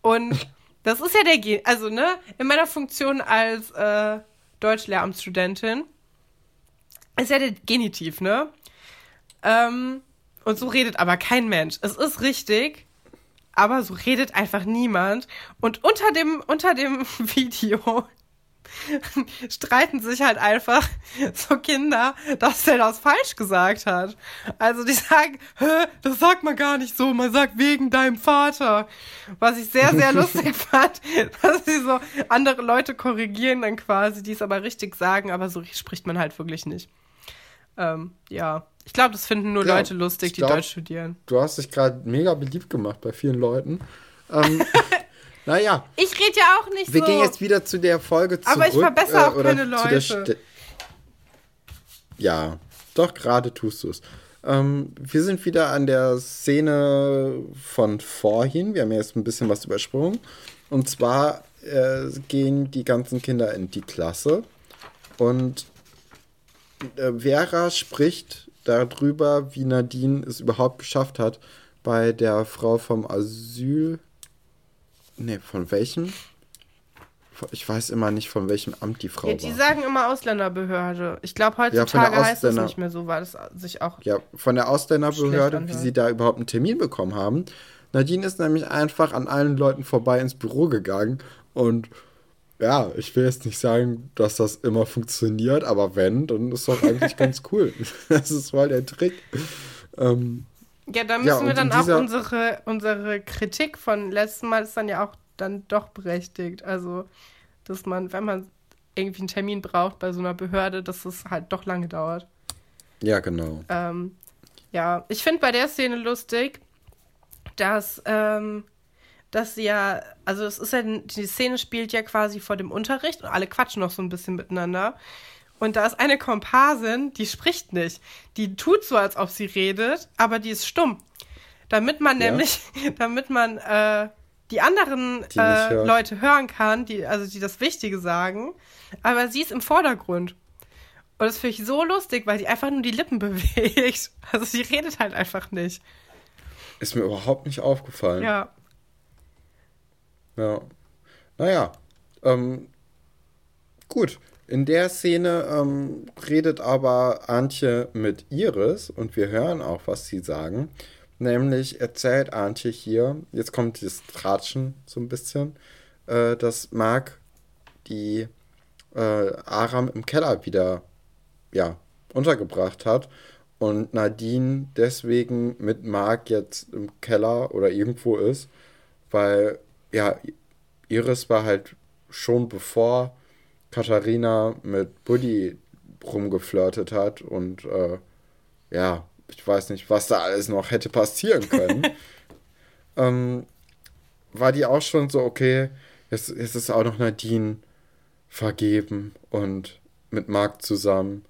Und das ist ja der, Gen also ne, in meiner Funktion als äh, Deutschlehramtsstudentin ist ja der Genitiv, ne? Ähm, und so redet aber kein Mensch. Es ist richtig, aber so redet einfach niemand. Und unter dem, unter dem Video streiten sich halt einfach so Kinder, dass der das falsch gesagt hat. Also die sagen, Hä, das sagt man gar nicht so, man sagt wegen deinem Vater. Was ich sehr, sehr lustig fand, dass sie so andere Leute korrigieren dann quasi, die es aber richtig sagen, aber so spricht man halt wirklich nicht. Ähm, ja. Ich glaube, das finden nur ja, Leute lustig, die glaub, Deutsch studieren. Du hast dich gerade mega beliebt gemacht bei vielen Leuten. Ähm, naja. Ich rede ja auch nicht wir so. Wir gehen jetzt wieder zu der Folge zurück. Aber ich verbessere äh, auch keine Leute. ja, doch, gerade tust du es. Ähm, wir sind wieder an der Szene von vorhin. Wir haben jetzt ein bisschen was übersprungen. Und zwar äh, gehen die ganzen Kinder in die Klasse. Und äh, Vera spricht darüber, wie Nadine es überhaupt geschafft hat, bei der Frau vom Asyl. Ne, von welchem? Ich weiß immer nicht, von welchem Amt die Frau ja, die war. Die sagen immer Ausländerbehörde. Ich glaube, heutzutage ja, heißt das nicht mehr so, weil es sich auch. Ja, von der Ausländerbehörde, wie sie da überhaupt einen Termin bekommen haben. Nadine ist nämlich einfach an allen Leuten vorbei ins Büro gegangen und ja, ich will jetzt nicht sagen, dass das immer funktioniert, aber wenn, dann ist doch eigentlich ganz cool. Das ist voll der Trick. Ähm, ja, da müssen ja, wir dann auch unsere, unsere Kritik von letzten Mal ist dann ja auch dann doch berechtigt. Also, dass man, wenn man irgendwie einen Termin braucht bei so einer Behörde, dass es halt doch lange dauert. Ja, genau. Ähm, ja, ich finde bei der Szene lustig, dass ähm, dass sie ja, also es ist ja, die Szene spielt ja quasi vor dem Unterricht und alle quatschen noch so ein bisschen miteinander. Und da ist eine Komparsin, die spricht nicht. Die tut so, als ob sie redet, aber die ist stumm. Damit man ja. nämlich, damit man äh, die anderen die äh, Leute hören kann, die, also die das Wichtige sagen, aber sie ist im Vordergrund. Und das finde ich so lustig, weil sie einfach nur die Lippen bewegt. Also sie redet halt einfach nicht. Ist mir überhaupt nicht aufgefallen. Ja. Ja. Naja, ähm, gut. In der Szene ähm, redet aber Antje mit Iris und wir hören auch, was sie sagen. Nämlich erzählt Antje hier, jetzt kommt das Tratschen so ein bisschen, äh, dass Marc die äh, Aram im Keller wieder ja, untergebracht hat und Nadine deswegen mit Marc jetzt im Keller oder irgendwo ist, weil ja, Iris war halt schon bevor Katharina mit Buddy rumgeflirtet hat und äh, ja, ich weiß nicht, was da alles noch hätte passieren können. ähm, war die auch schon so, okay, jetzt, jetzt ist auch noch Nadine vergeben und mit Marc zusammen.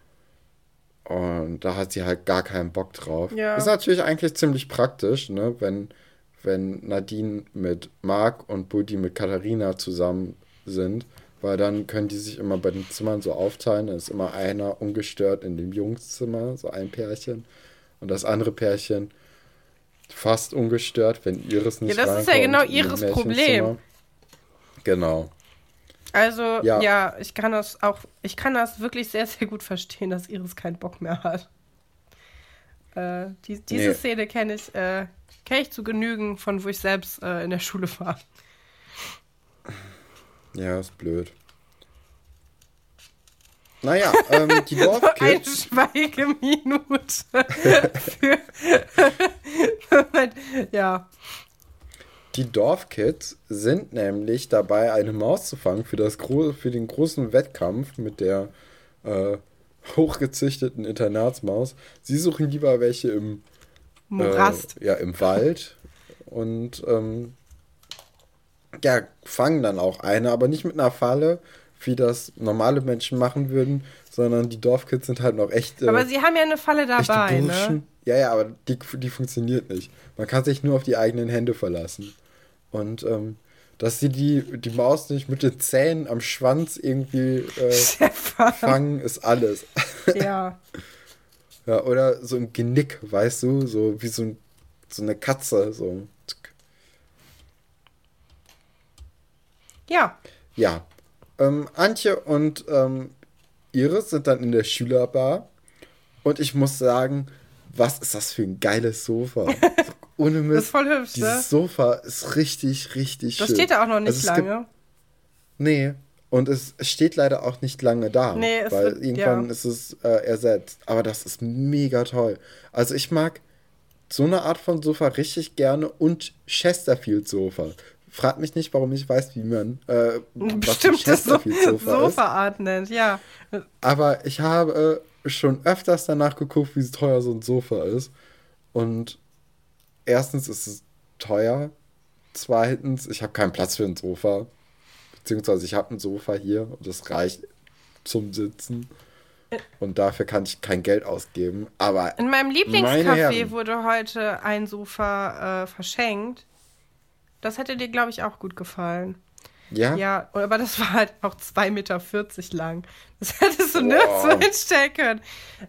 Und da hat sie halt gar keinen Bock drauf. Ja. Ist natürlich eigentlich ziemlich praktisch, ne, wenn wenn Nadine mit Marc und Buddy mit Katharina zusammen sind, weil dann können die sich immer bei den Zimmern so aufteilen. Dann ist immer einer ungestört in dem Jungszimmer, so ein Pärchen, und das andere Pärchen fast ungestört, wenn Iris nicht Ja, das ist ja genau Iris Problem. Genau. Also, ja. ja, ich kann das auch, ich kann das wirklich sehr, sehr gut verstehen, dass Iris keinen Bock mehr hat. Äh, die, diese nee. Szene kenne ich, äh, Kenne ich zu genügen, von wo ich selbst äh, in der Schule war. Ja, ist blöd. Naja, ähm, die Dorfkids. Eine Schweigeminute. für, ja. Die Dorfkids sind nämlich dabei, eine Maus zu fangen für, das für den großen Wettkampf mit der äh, hochgezüchteten Internatsmaus. Sie suchen lieber welche im Morast. Äh, ja, im Wald. Und ähm, ja, fangen dann auch eine, aber nicht mit einer Falle, wie das normale Menschen machen würden, sondern die Dorfkids sind halt noch echt. Äh, aber sie haben ja eine Falle dabei, ne? Ja, ja, aber die, die funktioniert nicht. Man kann sich nur auf die eigenen Hände verlassen. Und ähm, dass sie die, die Maus nicht mit den Zähnen am Schwanz irgendwie äh, fangen, ist alles. Ja. ja, oder so ein Genick, weißt du, so wie so, ein, so eine Katze, so. Ja. Ja. Ähm, Antje und ähm, Iris sind dann in der Schülerbar und ich muss sagen, was ist das für ein geiles Sofa? Ohne Mist. Das ist voll hübsch, Dieses ne? Sofa ist richtig, richtig das schön. Das steht da auch noch nicht also lange. Gibt, nee. Und es steht leider auch nicht lange da. Nee, es weil wird, irgendwann ja. ist es äh, ersetzt. Aber das ist mega toll. Also ich mag so eine Art von Sofa richtig gerne und Chesterfield-Sofa. Frag mich nicht, warum ich weiß, wie man äh, bestimmte so Sofa-Art nennt, ja. Aber ich habe äh, schon öfters danach geguckt, wie teuer so ein Sofa ist. Und erstens ist es teuer. Zweitens, ich habe keinen Platz für ein Sofa. Beziehungsweise ich habe ein Sofa hier und das reicht zum Sitzen. Und dafür kann ich kein Geld ausgeben. Aber in meinem Lieblingscafé wurde heute ein Sofa äh, verschenkt. Das hätte dir, glaube ich, auch gut gefallen. Ja? Ja, aber das war halt auch 2,40 Meter lang. Das hättest du wow. nirgendwo hinstellen können.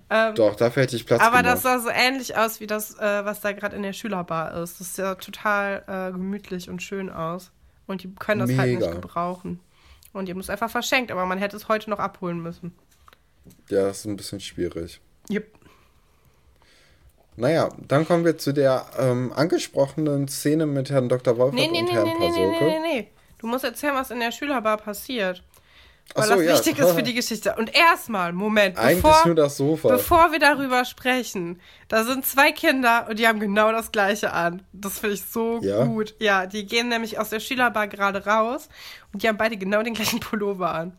Ähm, Doch, dafür hätte ich Platz Aber gemacht. das sah so ähnlich aus wie das, äh, was da gerade in der Schülerbar ist. Das ja total äh, gemütlich und schön aus. Und die können das Mega. halt nicht gebrauchen. Und ihr müsst einfach verschenkt, aber man hätte es heute noch abholen müssen. Ja, das ist ein bisschen schwierig. Yep. Naja, dann kommen wir zu der ähm, angesprochenen Szene mit Herrn Dr. Wolfert nee, nee, und nee, Herrn nee, Pasolke. Nee, nee, nee, nee. Du musst erzählen, was in der Schülerbar passiert. Weil so, das ja. wichtig ist für die Geschichte. Und erstmal, Moment, bevor, nur das Sofa. bevor wir darüber sprechen, da sind zwei Kinder und die haben genau das gleiche an. Das finde ich so ja? gut. Ja, die gehen nämlich aus der Schülerbar gerade raus und die haben beide genau den gleichen Pullover an.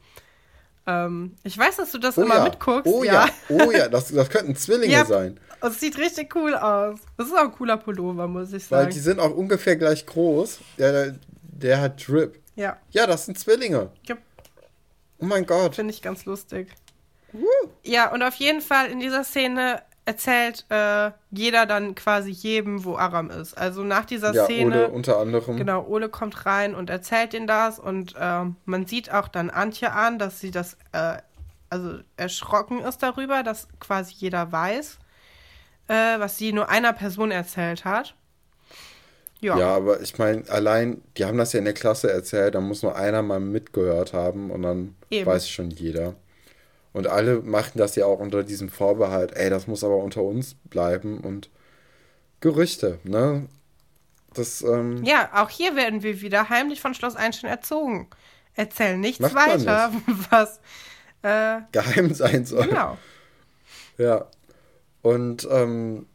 Ähm, ich weiß, dass du das oh immer ja. mitguckst. Oh ja, oh ja, das, das könnten Zwillinge ja, sein. Es sieht richtig cool aus. Das ist auch ein cooler Pullover, muss ich sagen. Weil die sind auch ungefähr gleich groß. Der, der hat Drip. Ja. Ja, das sind Zwillinge. Ja. Oh mein Gott. Finde ich ganz lustig. Woo. Ja, und auf jeden Fall in dieser Szene erzählt äh, jeder dann quasi jedem, wo Aram ist. Also nach dieser ja, Szene. Ole unter anderem. Genau, Ole kommt rein und erzählt ihnen das und äh, man sieht auch dann Antje an, dass sie das, äh, also erschrocken ist darüber, dass quasi jeder weiß, äh, was sie nur einer Person erzählt hat. Ja. ja, aber ich meine, allein, die haben das ja in der Klasse erzählt, da muss nur einer mal mitgehört haben und dann Eben. weiß schon jeder. Und alle machten das ja auch unter diesem Vorbehalt, ey, das muss aber unter uns bleiben und Gerüchte, ne? Das, ähm, ja, auch hier werden wir wieder heimlich von Schloss Einstein erzogen. Erzählen nichts weiter, nicht. was äh, geheim sein soll. Genau. Ja. Und ähm,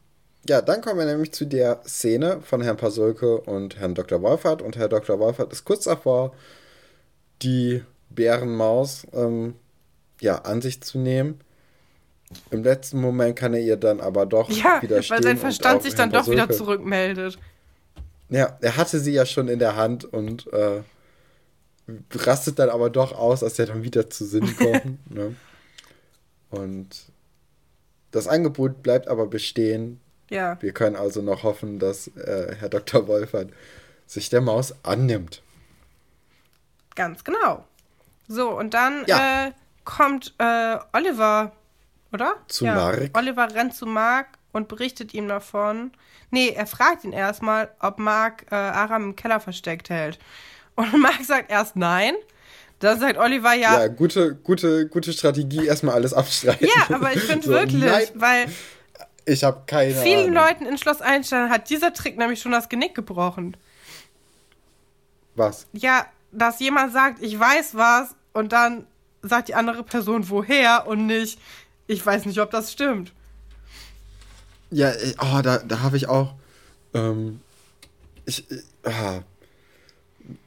ja, dann kommen wir nämlich zu der Szene von Herrn Pasulke und Herrn Dr. Wolfert. Und Herr Dr. Wolfert ist kurz davor, die Bärenmaus ähm, ja, an sich zu nehmen. Im letzten Moment kann er ihr dann aber doch ja, widerstehen. weil sein Verstand sich dann doch wieder zurückmeldet. Ja, er hatte sie ja schon in der Hand und äh, rastet dann aber doch aus, als er dann wieder zu Sinn kommt. ne? Und das Angebot bleibt aber bestehen, ja. Wir können also noch hoffen, dass äh, Herr Dr. Wolfert sich der Maus annimmt. Ganz genau. So, und dann ja. äh, kommt äh, Oliver, oder? Zu ja. Mark. Oliver rennt zu Mark und berichtet ihm davon. Nee, er fragt ihn erstmal, ob Mark äh, Aram im Keller versteckt hält. Und Mark sagt erst nein. Dann sagt Oliver ja. Ja, gute, gute, gute Strategie, erstmal alles abstreiten. Ja, aber ich finde so, wirklich, nein. weil ich habe keine Vielen Ahnung. Leuten in Schloss Einstein hat dieser Trick nämlich schon das Genick gebrochen. Was? Ja, dass jemand sagt, ich weiß was und dann sagt die andere Person woher und nicht, ich weiß nicht, ob das stimmt. Ja, oh, da, da habe ich auch. Ähm, ich, ah,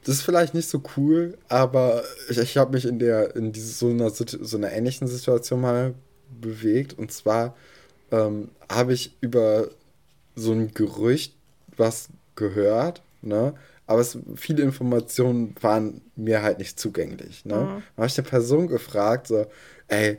das ist vielleicht nicht so cool, aber ich, ich habe mich in der in diese, so, einer, so einer ähnlichen Situation mal bewegt und zwar ähm, habe ich über so ein Gerücht was gehört, ne? Aber es, viele Informationen waren mir halt nicht zugänglich. Ne? Mhm. Dann habe ich eine Person gefragt, so, ey,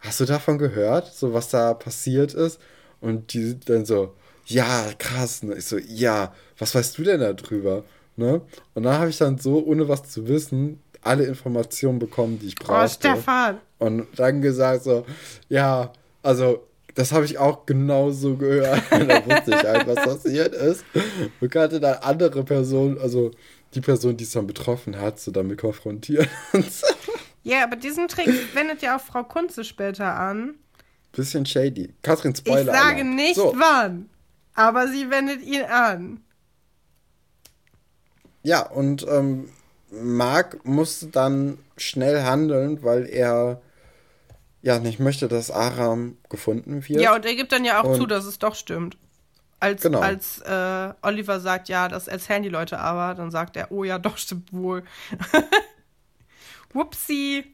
hast du davon gehört, so was da passiert ist? Und die dann so, ja, krass. Und ich so, ja, was weißt du denn darüber? Ne? Und da habe ich dann so, ohne was zu wissen, alle Informationen bekommen, die ich Oh, brauchte. Stefan. Und dann gesagt so, ja, also das habe ich auch genauso gehört. da wusste ich halt, was passiert ist. Und kannte dann andere Personen, also die Person, die es dann betroffen hat, so damit konfrontieren. Ja, aber diesen Trick wendet ja auch Frau Kunze später an. Bisschen shady. Katrin Ich Spoiler. sage Alarm. nicht So, wann, aber sie wendet ihn an. ja, und ähm, Mark musste dann schnell handeln, weil er ja nicht möchte, dass Aram gefunden wird. Ja, und er gibt dann ja auch Und- zu, dass es doch stimmt. Als, Genau. als äh, Oliver sagt, ja, das erzählen die Leute aber, dann sagt er, oh ja, doch, stimmt wohl. Whoopsie.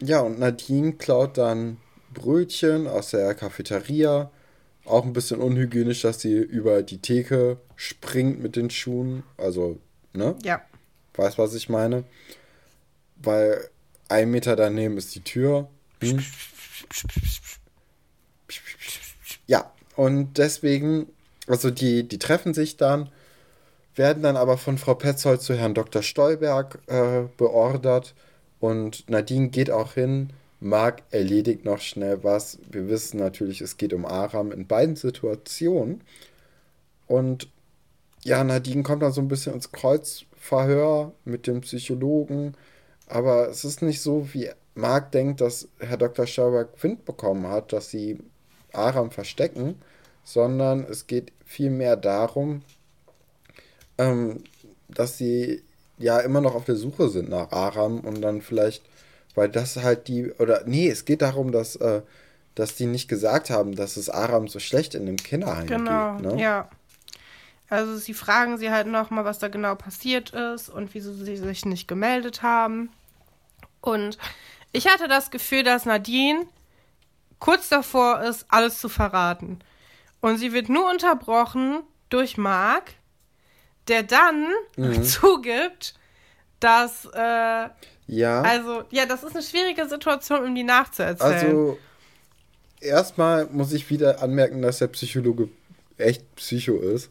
Ja, und Nadine klaut dann Brötchen aus der Cafeteria. Auch ein bisschen unhygienisch, dass sie über die Theke springt mit den Schuhen. Also, ne? Ja. Weißt, was ich meine? Weil ein Meter daneben ist die Tür. Hm? Ja, und deswegen, also die, die treffen sich dann, werden dann aber von Frau Petzold zu Herrn Dr. Stolberg äh, beordert und Nadine geht auch hin. Marc erledigt noch schnell was. Wir wissen natürlich, es geht um Aram in beiden Situationen. Und ja, Nadine kommt dann so ein bisschen ins Kreuzverhör mit dem Psychologen. Aber es ist nicht so, wie Marc denkt, dass Herr Dr. Stolberg Wind bekommen hat, dass sie Aram verstecken, sondern es geht vielmehr darum, ähm, dass sie ja immer noch auf der Suche sind nach Aram und dann vielleicht, weil das halt die, oder nee, es geht darum, dass, äh, dass die nicht gesagt haben, dass es Aram so schlecht in dem Kinderheim Genau, geht. Ne? ja. Also sie fragen sie halt nochmal, was da genau passiert ist und wieso sie sich nicht gemeldet haben. Und ich hatte das Gefühl, dass Nadine kurz davor ist, alles zu verraten. Und sie wird nur unterbrochen durch Mark, der dann Mhm. zugibt, dass, äh, Ja. also, ja, das ist eine schwierige Situation, um die nachzuerzählen. Also, erstmal muss ich wieder anmerken, dass der Psychologe echt Psycho ist.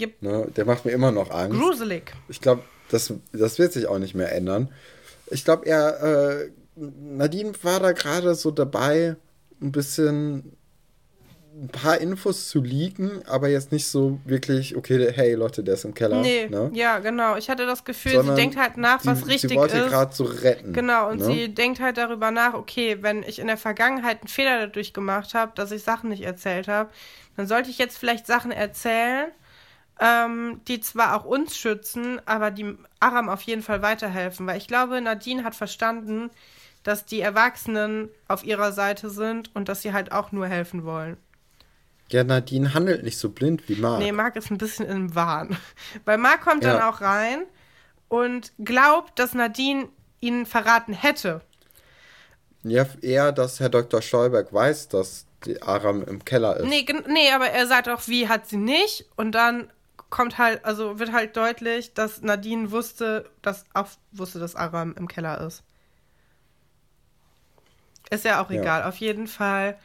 Yep. Ne? Der macht mir immer noch Angst. Gruselig. Ich glaube, das, das wird sich auch nicht mehr ändern. Ich glaube, er, äh, Nadine war da gerade so dabei, ein bisschen ein paar Infos zu leaken, aber jetzt nicht so wirklich, okay, hey Leute, der ist im Keller. Nee, ne? ja, genau. Ich hatte das Gefühl, Sondern sie denkt halt nach, was sie, richtig sie wollte ist. gerade so retten. Genau, und ne? sie denkt halt darüber nach, okay, wenn ich in der Vergangenheit einen Fehler dadurch gemacht habe, dass ich Sachen nicht erzählt habe, dann sollte ich jetzt vielleicht Sachen erzählen, ähm, die zwar auch uns schützen, aber die Aram auf jeden Fall weiterhelfen. Weil ich glaube, Nadine hat verstanden, dass die Erwachsenen auf ihrer Seite sind und dass sie halt auch nur helfen wollen. Ja, Nadine handelt nicht so blind wie Marc. Nee, Marc ist ein bisschen im Wahn. Weil Marc kommt dann Ja. auch rein und glaubt, dass Nadine ihn verraten hätte. Ja, eher, dass Herr Dr. Stolberg weiß, dass die Aram im Keller ist. Nee, nee, aber er sagt auch, wie hat sie nicht. Und dann kommt halt, also wird halt deutlich, dass Nadine wusste, dass auch wusste, dass Aram im Keller ist. Ist ja auch Ja. egal. Auf jeden Fall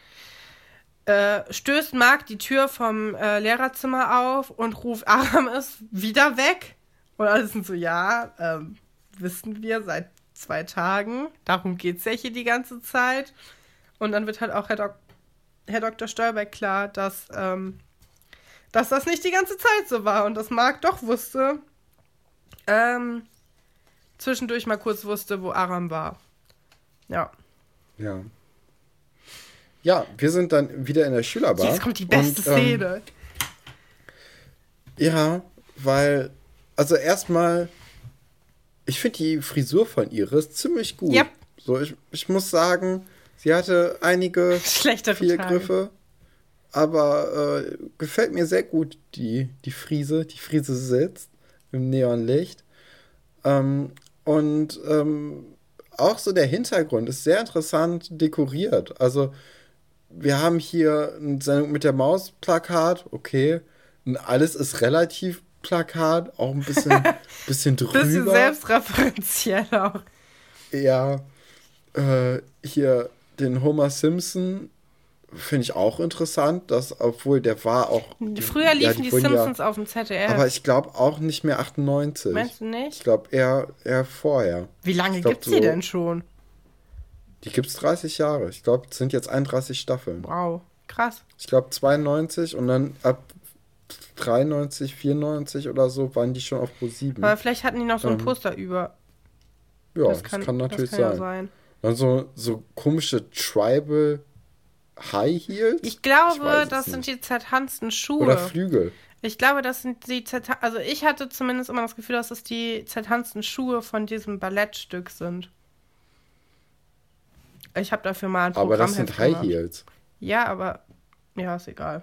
äh, stößt Marc die Tür vom äh, Lehrerzimmer auf und ruft, Aram ist wieder weg. Und alle sind so, ja, ähm, wissen wir seit zwei Tagen. Darum geht's ja hier die ganze Zeit. Und dann wird halt auch Herr, Dok Herr Dr. Stolberg klar, dass, ähm, dass das nicht die ganze Zeit so war und dass Marc doch wusste, ähm, zwischendurch mal kurz wusste, wo Aram war. Ja. Ja. Ja, wir sind dann wieder in der Schülerbar. Jetzt kommt die beste und, ähm, Szene. Ja, weil, also erstmal, ich finde die Frisur von Iris ziemlich gut. Yep. So, ich, ich muss sagen, sie hatte einige Schlechtere Fehlgriffe, aber äh, gefällt mir sehr gut, die, die Frise. Die Frise sitzt im Neonlicht. Ähm, und ähm, auch so der Hintergrund ist sehr interessant dekoriert. Also, wir haben hier eine Sendung mit der Maus Plakat, okay. Und alles ist relativ Plakat, auch ein bisschen, bisschen drüber. Bisschen selbstreferenziell auch. Ja, äh, hier den Homer Simpson finde ich auch interessant, dass, obwohl der war auch. Früher liefen die, wurden Simpsons auf dem ZDF. Aber ich glaube auch nicht mehr 98. Meinst du nicht? Ich glaube eher, eher vorher. Wie lange glaub, gibt's die so- denn schon? Die gibt es 30 Jahre. Ich glaube, es sind jetzt 31 Staffeln. Wow, krass. Ich glaube 92 und dann ab 93, 94 oder so waren die schon auf Pro 7. Aber vielleicht hatten die noch so ein Ähm, Poster über. Ja, das kann, natürlich das kann ja sein. sein. Dann so, so komische Tribal High Heels. Ich glaube, es das sind nicht. die zertanzten Schuhe. Oder Flügel. Ich glaube, das sind die zertan Also ich hatte zumindest immer das Gefühl, dass es die zertanzten Schuhe von diesem Ballettstück sind. Ich habe dafür mal ein Aber Programm das sind High Heels. Ja, aber ja, ist egal.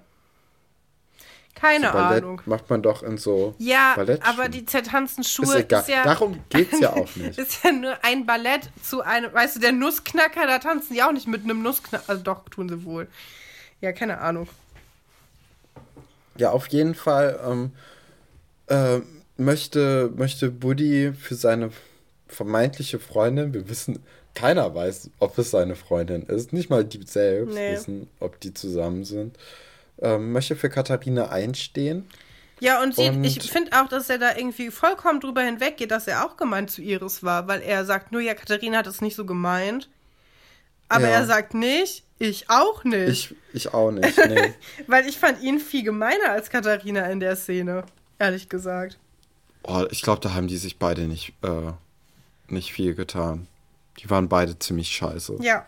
Keine So Ballett Ahnung. macht man doch in so Ja, aber die zertanzten Ist Schuhe egal. ist ja Darum geht's ja auch nicht. ist ja nur ein Ballett zu einem, weißt du, der Nussknacker, da tanzen die auch nicht mit einem Nussknacker, also doch, tun sie wohl. Ja, keine Ahnung. Ja, auf jeden Fall ähm, äh, möchte, möchte Buddy für seine vermeintliche Freundin, wir wissen, keiner weiß, ob es seine Freundin ist, nicht mal die selbst Nee. wissen, ob die zusammen sind, ähm, möchte für Katharina einstehen. Ja, und, sie, Und- ich finde auch, dass er da irgendwie vollkommen drüber hinweggeht, dass er auch gemeint zu Iris war, weil er sagt, nur ja, Katharina hat es nicht so gemeint. Aber Ja. er sagt nicht, ich auch nicht. Ich, ich auch nicht, nee. Weil ich fand ihn viel gemeiner als Katharina in der Szene, ehrlich gesagt. oh, ich glaube, da haben die sich beide nicht, äh, nicht viel getan. Die waren beide ziemlich scheiße. Ja.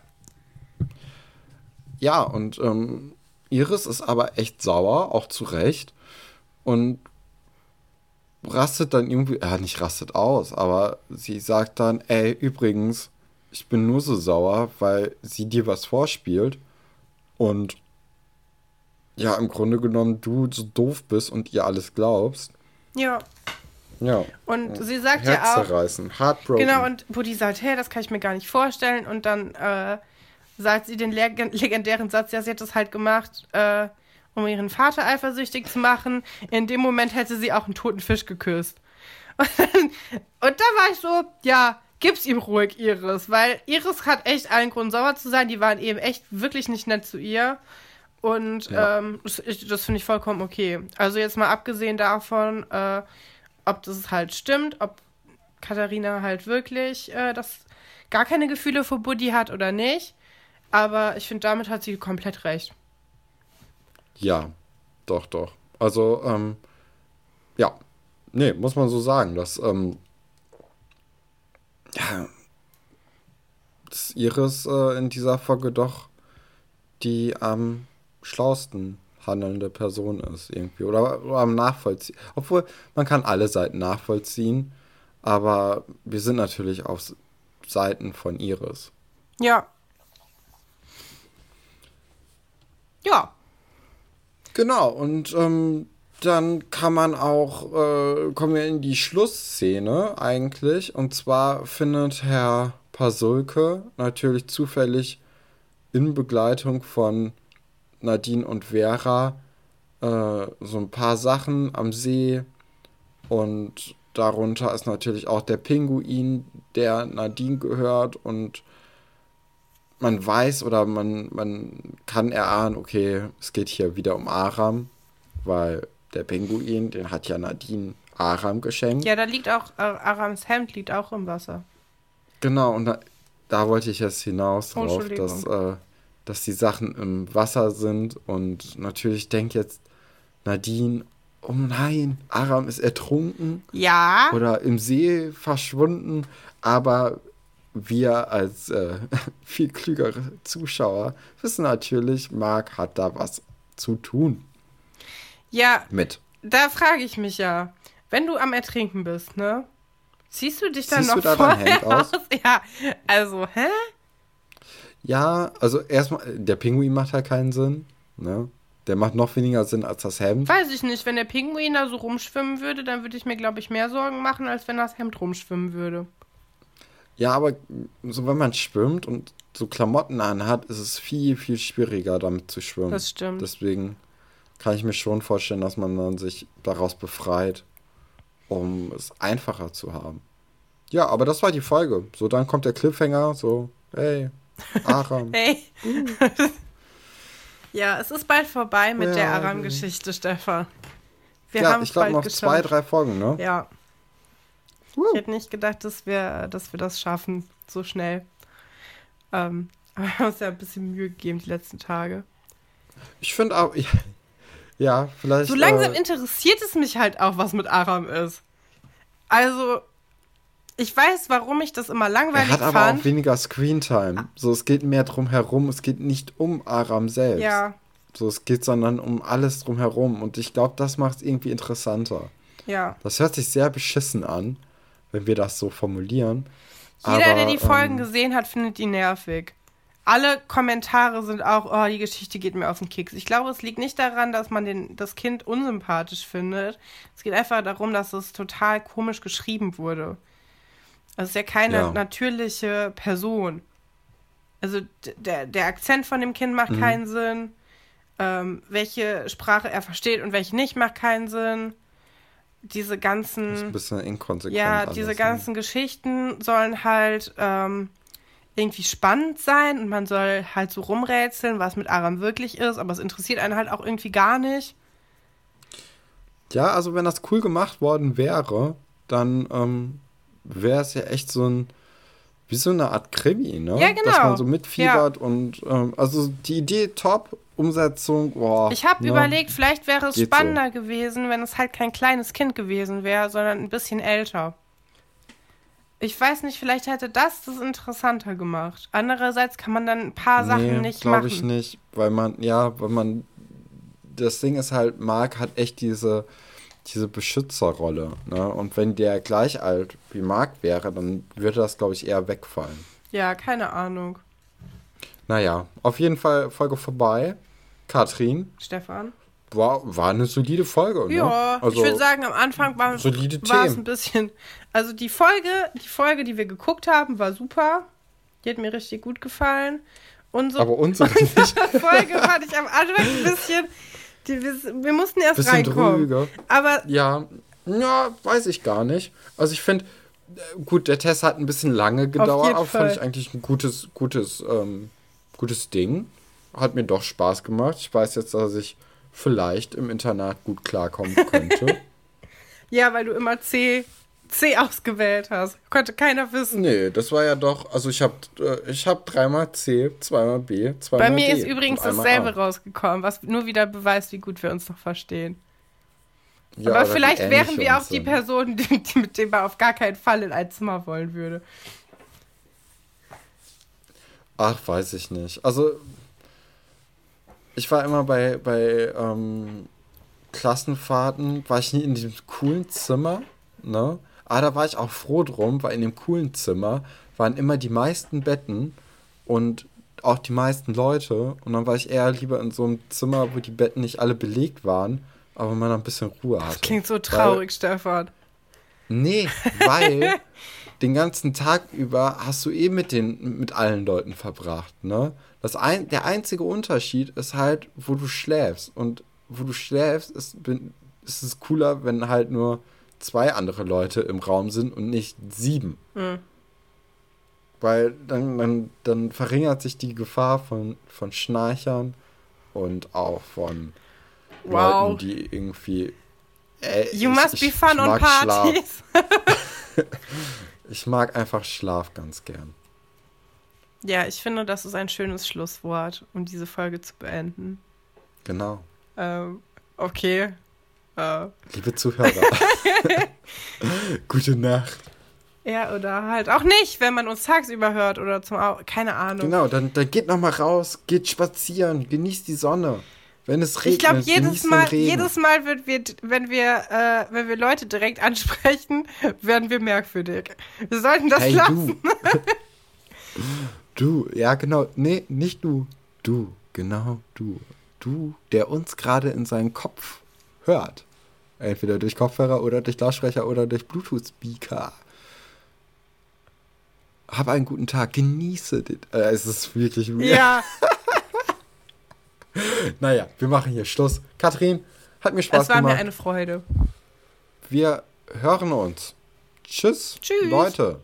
Ja, und ähm, Iris ist aber echt sauer, auch zu Recht. Und rastet dann irgendwie, ja, nicht rastet aus, aber sie sagt dann, ey, übrigens, ich bin nur so sauer, weil sie dir was vorspielt. Und ja, im Grunde genommen du so doof bist und ihr alles glaubst. Ja. Ja. Und sie sagt ja auch, Herzzerreißen, heartbroken. Genau, und Buddy sagt, hey, das kann ich mir gar nicht vorstellen. Und dann äh, sagt sie den leg legendären Satz, ja, sie hat das halt gemacht, äh, um ihren Vater eifersüchtig zu machen. In dem Moment hätte sie auch einen toten Fisch geküsst. Und, dann, und da war ich so, ja, gib's ihm ruhig, Iris. Weil Iris hat echt allen Grund, sauer zu sein. Die waren eben echt wirklich nicht nett zu ihr. Und Ja. ähm, das, das finde ich vollkommen okay. Also jetzt mal abgesehen davon, äh, ob das halt stimmt, ob Katharina halt wirklich äh, das gar keine Gefühle für Buddy hat oder nicht. Aber ich finde, damit hat sie komplett recht. Ja, doch, doch. Also, ähm, ja, nee, muss man so sagen, dass, ähm, ja, dass Iris äh, in dieser Folge doch die am schlausten handelnde Person ist, irgendwie. Oder, oder am Nachvollziehen. Obwohl, man kann alle Seiten nachvollziehen, aber wir sind natürlich auf Seiten von Iris. Ja. Ja. Genau, und ähm, dann kann man auch, äh, kommen wir in die Schlussszene eigentlich. Und zwar findet Herr Pasulke natürlich zufällig in Begleitung von Nadine und Vera äh, so ein paar Sachen am See. Und darunter ist natürlich auch der Pinguin, der Nadine gehört. Und man weiß oder man, man kann erahnen, okay, es geht hier wieder um Aram, weil der Pinguin, den hat ja Nadine Aram geschenkt. Ja, da liegt auch, äh, Arams Hemd liegt auch im Wasser. Genau, und da, da wollte ich jetzt hinaus Oh, drauf, Entschuldigung. dass, äh, dass die Sachen im Wasser sind und natürlich denkt jetzt Nadine, oh nein, Aram ist ertrunken Ja. oder im See verschwunden, aber wir als äh, viel klügere Zuschauer wissen natürlich, Marc hat da was zu tun Ja, mit. da frage ich mich ja. Wenn du am Ertrinken bist, ne? Ziehst du dich dann Ziehst noch du vorher Hemd aus? Ja, also, hä? Ja, also erstmal, der Pinguin macht halt keinen Sinn, ne? Der macht noch weniger Sinn als das Hemd. Weiß ich nicht. Wenn der Pinguin da so rumschwimmen würde, dann würde ich mir, glaube ich, mehr Sorgen machen, als wenn das Hemd rumschwimmen würde. Ja, aber so wenn man schwimmt und so Klamotten anhat, ist es viel, viel schwieriger damit zu schwimmen. Das stimmt. Deswegen kann ich mir schon vorstellen, dass man dann sich daraus befreit, um es einfacher zu haben. Ja, aber das war die Folge. So, dann kommt der Cliffhanger, so, hey, Aram. Hey. Ja, es ist bald vorbei mit Ja, der okay. Aram-Geschichte, Stefan. Wir ja, haben ich glaube noch geschafft. zwei, drei Folgen, ne? Ja. Ich hätte nicht gedacht, dass wir, dass wir das schaffen, so schnell. Ähm, aber wir haben uns ja ein bisschen Mühe gegeben die letzten Tage. Ich finde auch, ja, ja, vielleicht. So langsam äh, interessiert es mich halt auch, was mit Aram ist. Also, ich weiß, warum ich das immer er langweilig hat aber fand. auch weniger Screentime. So, es geht mehr drum herum. Es geht nicht um Aram selbst. ja, So, es geht sondern um alles drum herum. Und ich glaube, das macht es irgendwie interessanter. ja. Das hört sich sehr beschissen an, wenn wir das so formulieren. Jeder, aber, der die Folgen ähm, gesehen hat, findet die nervig. Alle Kommentare sind auch, oh, die Geschichte geht mir auf den Keks. Ich glaube, es liegt nicht daran, dass man den, das Kind unsympathisch findet. Es geht einfach darum, dass es total komisch geschrieben wurde. Es ist ja keine Ja. natürliche Person. Also der, der Akzent von dem Kind macht Mhm. keinen Sinn. Ähm, welche Sprache er versteht und welche nicht, macht keinen Sinn. Diese ganzen. ist ein bisschen inkonsequent. Ja, alles, diese ne? ganzen Geschichten sollen halt ähm, irgendwie spannend sein und man soll halt so rumrätseln, was mit Aram wirklich ist, aber es interessiert einen halt auch irgendwie gar nicht. Ja, also wenn das cool gemacht worden wäre, dann ähm, wäre es ja echt so ein, wie so eine Art Krimi, ne? Ja, genau. Dass man so mitfiebert und, ähm, also die Idee top, Umsetzung, boah. Ich habe ne? überlegt, vielleicht wäre es Geht so. spannender gewesen, wenn es halt kein kleines Kind gewesen wäre, sondern ein bisschen älter. Ich weiß nicht, vielleicht hätte das das interessanter gemacht. Andererseits kann man dann ein paar Sachen nee, nicht glaube machen. ich nicht, weil man, ja, weil man, das Ding ist halt, Mark hat echt diese, diese Beschützerrolle, ne? Und wenn der gleich alt wie Mark wäre, dann würde das, glaube ich, eher wegfallen. Ja, keine Ahnung. Naja, auf jeden Fall Folge vorbei. Katrin, Stefan? war, war eine solide Folge, ne? Ja, also, ich würde sagen, am Anfang war, es ein bisschen. Also die Folge, die Folge, die wir geguckt haben, war super. Die hat mir richtig gut gefallen. Unsere aber unsere nicht. Folge fand ich am Anfang ein bisschen. Die, wir, wir mussten erst Bisschen reinkommen. drüge. Aber Ja, ja, weiß ich gar nicht. Also ich finde, äh, gut, der Test hat ein bisschen lange gedauert, jeden aber fand ich eigentlich ein gutes, gutes, ähm, gutes Ding. Hat mir doch Spaß gemacht. Ich weiß jetzt, dass ich vielleicht im Internat gut klarkommen könnte. ja, weil du immer C, C ausgewählt hast. Konnte keiner wissen. nee, das war ja doch, also ich habe äh, ich hab dreimal C, zweimal B, zweimal Bei mir D ist übrigens dasselbe A. rausgekommen, was nur wieder beweist, wie gut wir uns noch verstehen. Ja, Aber vielleicht wären wir auch die. Person, die, die, mit dem man auf gar keinen Fall in ein Zimmer wollen würde. Ach, weiß ich nicht. Also, ich war immer bei, bei ähm, Klassenfahrten, war ich nie in diesem coolen Zimmer, ne? Aber da war ich auch froh drum, weil in dem coolen Zimmer waren immer die meisten Betten und auch die meisten Leute. Und dann war ich eher lieber in so einem Zimmer, wo die Betten nicht alle belegt waren, aber man ein bisschen Ruhe hatte. Das klingt so Weil- traurig, Stefan. Nee, weil den ganzen Tag über hast du eh mit den mit allen Leuten verbracht, ne? Das ein, der einzige Unterschied ist halt, wo du schläfst und wo du schläfst, ist, bin, ist es cooler, wenn halt nur zwei andere Leute im Raum sind und nicht sieben. Hm. Weil dann, dann, dann verringert sich die Gefahr von, von Schnarchern und auch von Wow. Leuten, die irgendwie. Äh, You ich- must ich- be fun on parties. Ich mag einfach Schlaf ganz gern. Ja, ich finde, das ist ein schönes Schlusswort, um diese Folge zu beenden. Genau. Ähm, okay. Äh, Liebe Zuhörer. Gute Nacht. ja, oder halt auch nicht, wenn man uns tagsüber hört oder zum Au Keine Ahnung. Genau, dann, dann geht noch mal raus, geht spazieren, genießt die Sonne. Wenn es regnet, Ich glaube, jedes Mal, jedes Mal, wird wir, wenn wir, äh, wenn wir Leute direkt ansprechen, werden wir merkwürdig. Wir sollten das hey, lassen. du. ja genau. Nee, nicht du. Du, genau du. Du, der uns gerade in seinen Kopf hört. Entweder durch Kopfhörer oder durch Lautsprecher oder durch Bluetooth-Speaker. Hab einen guten Tag, genieße den. Äh, es ist wirklich weird. Ja, Naja, wir machen hier Schluss. Katrin, hat mir Spaß es war mir gemacht. eine Freude. Wir hören uns. Tschüss, Tschüss. Leute.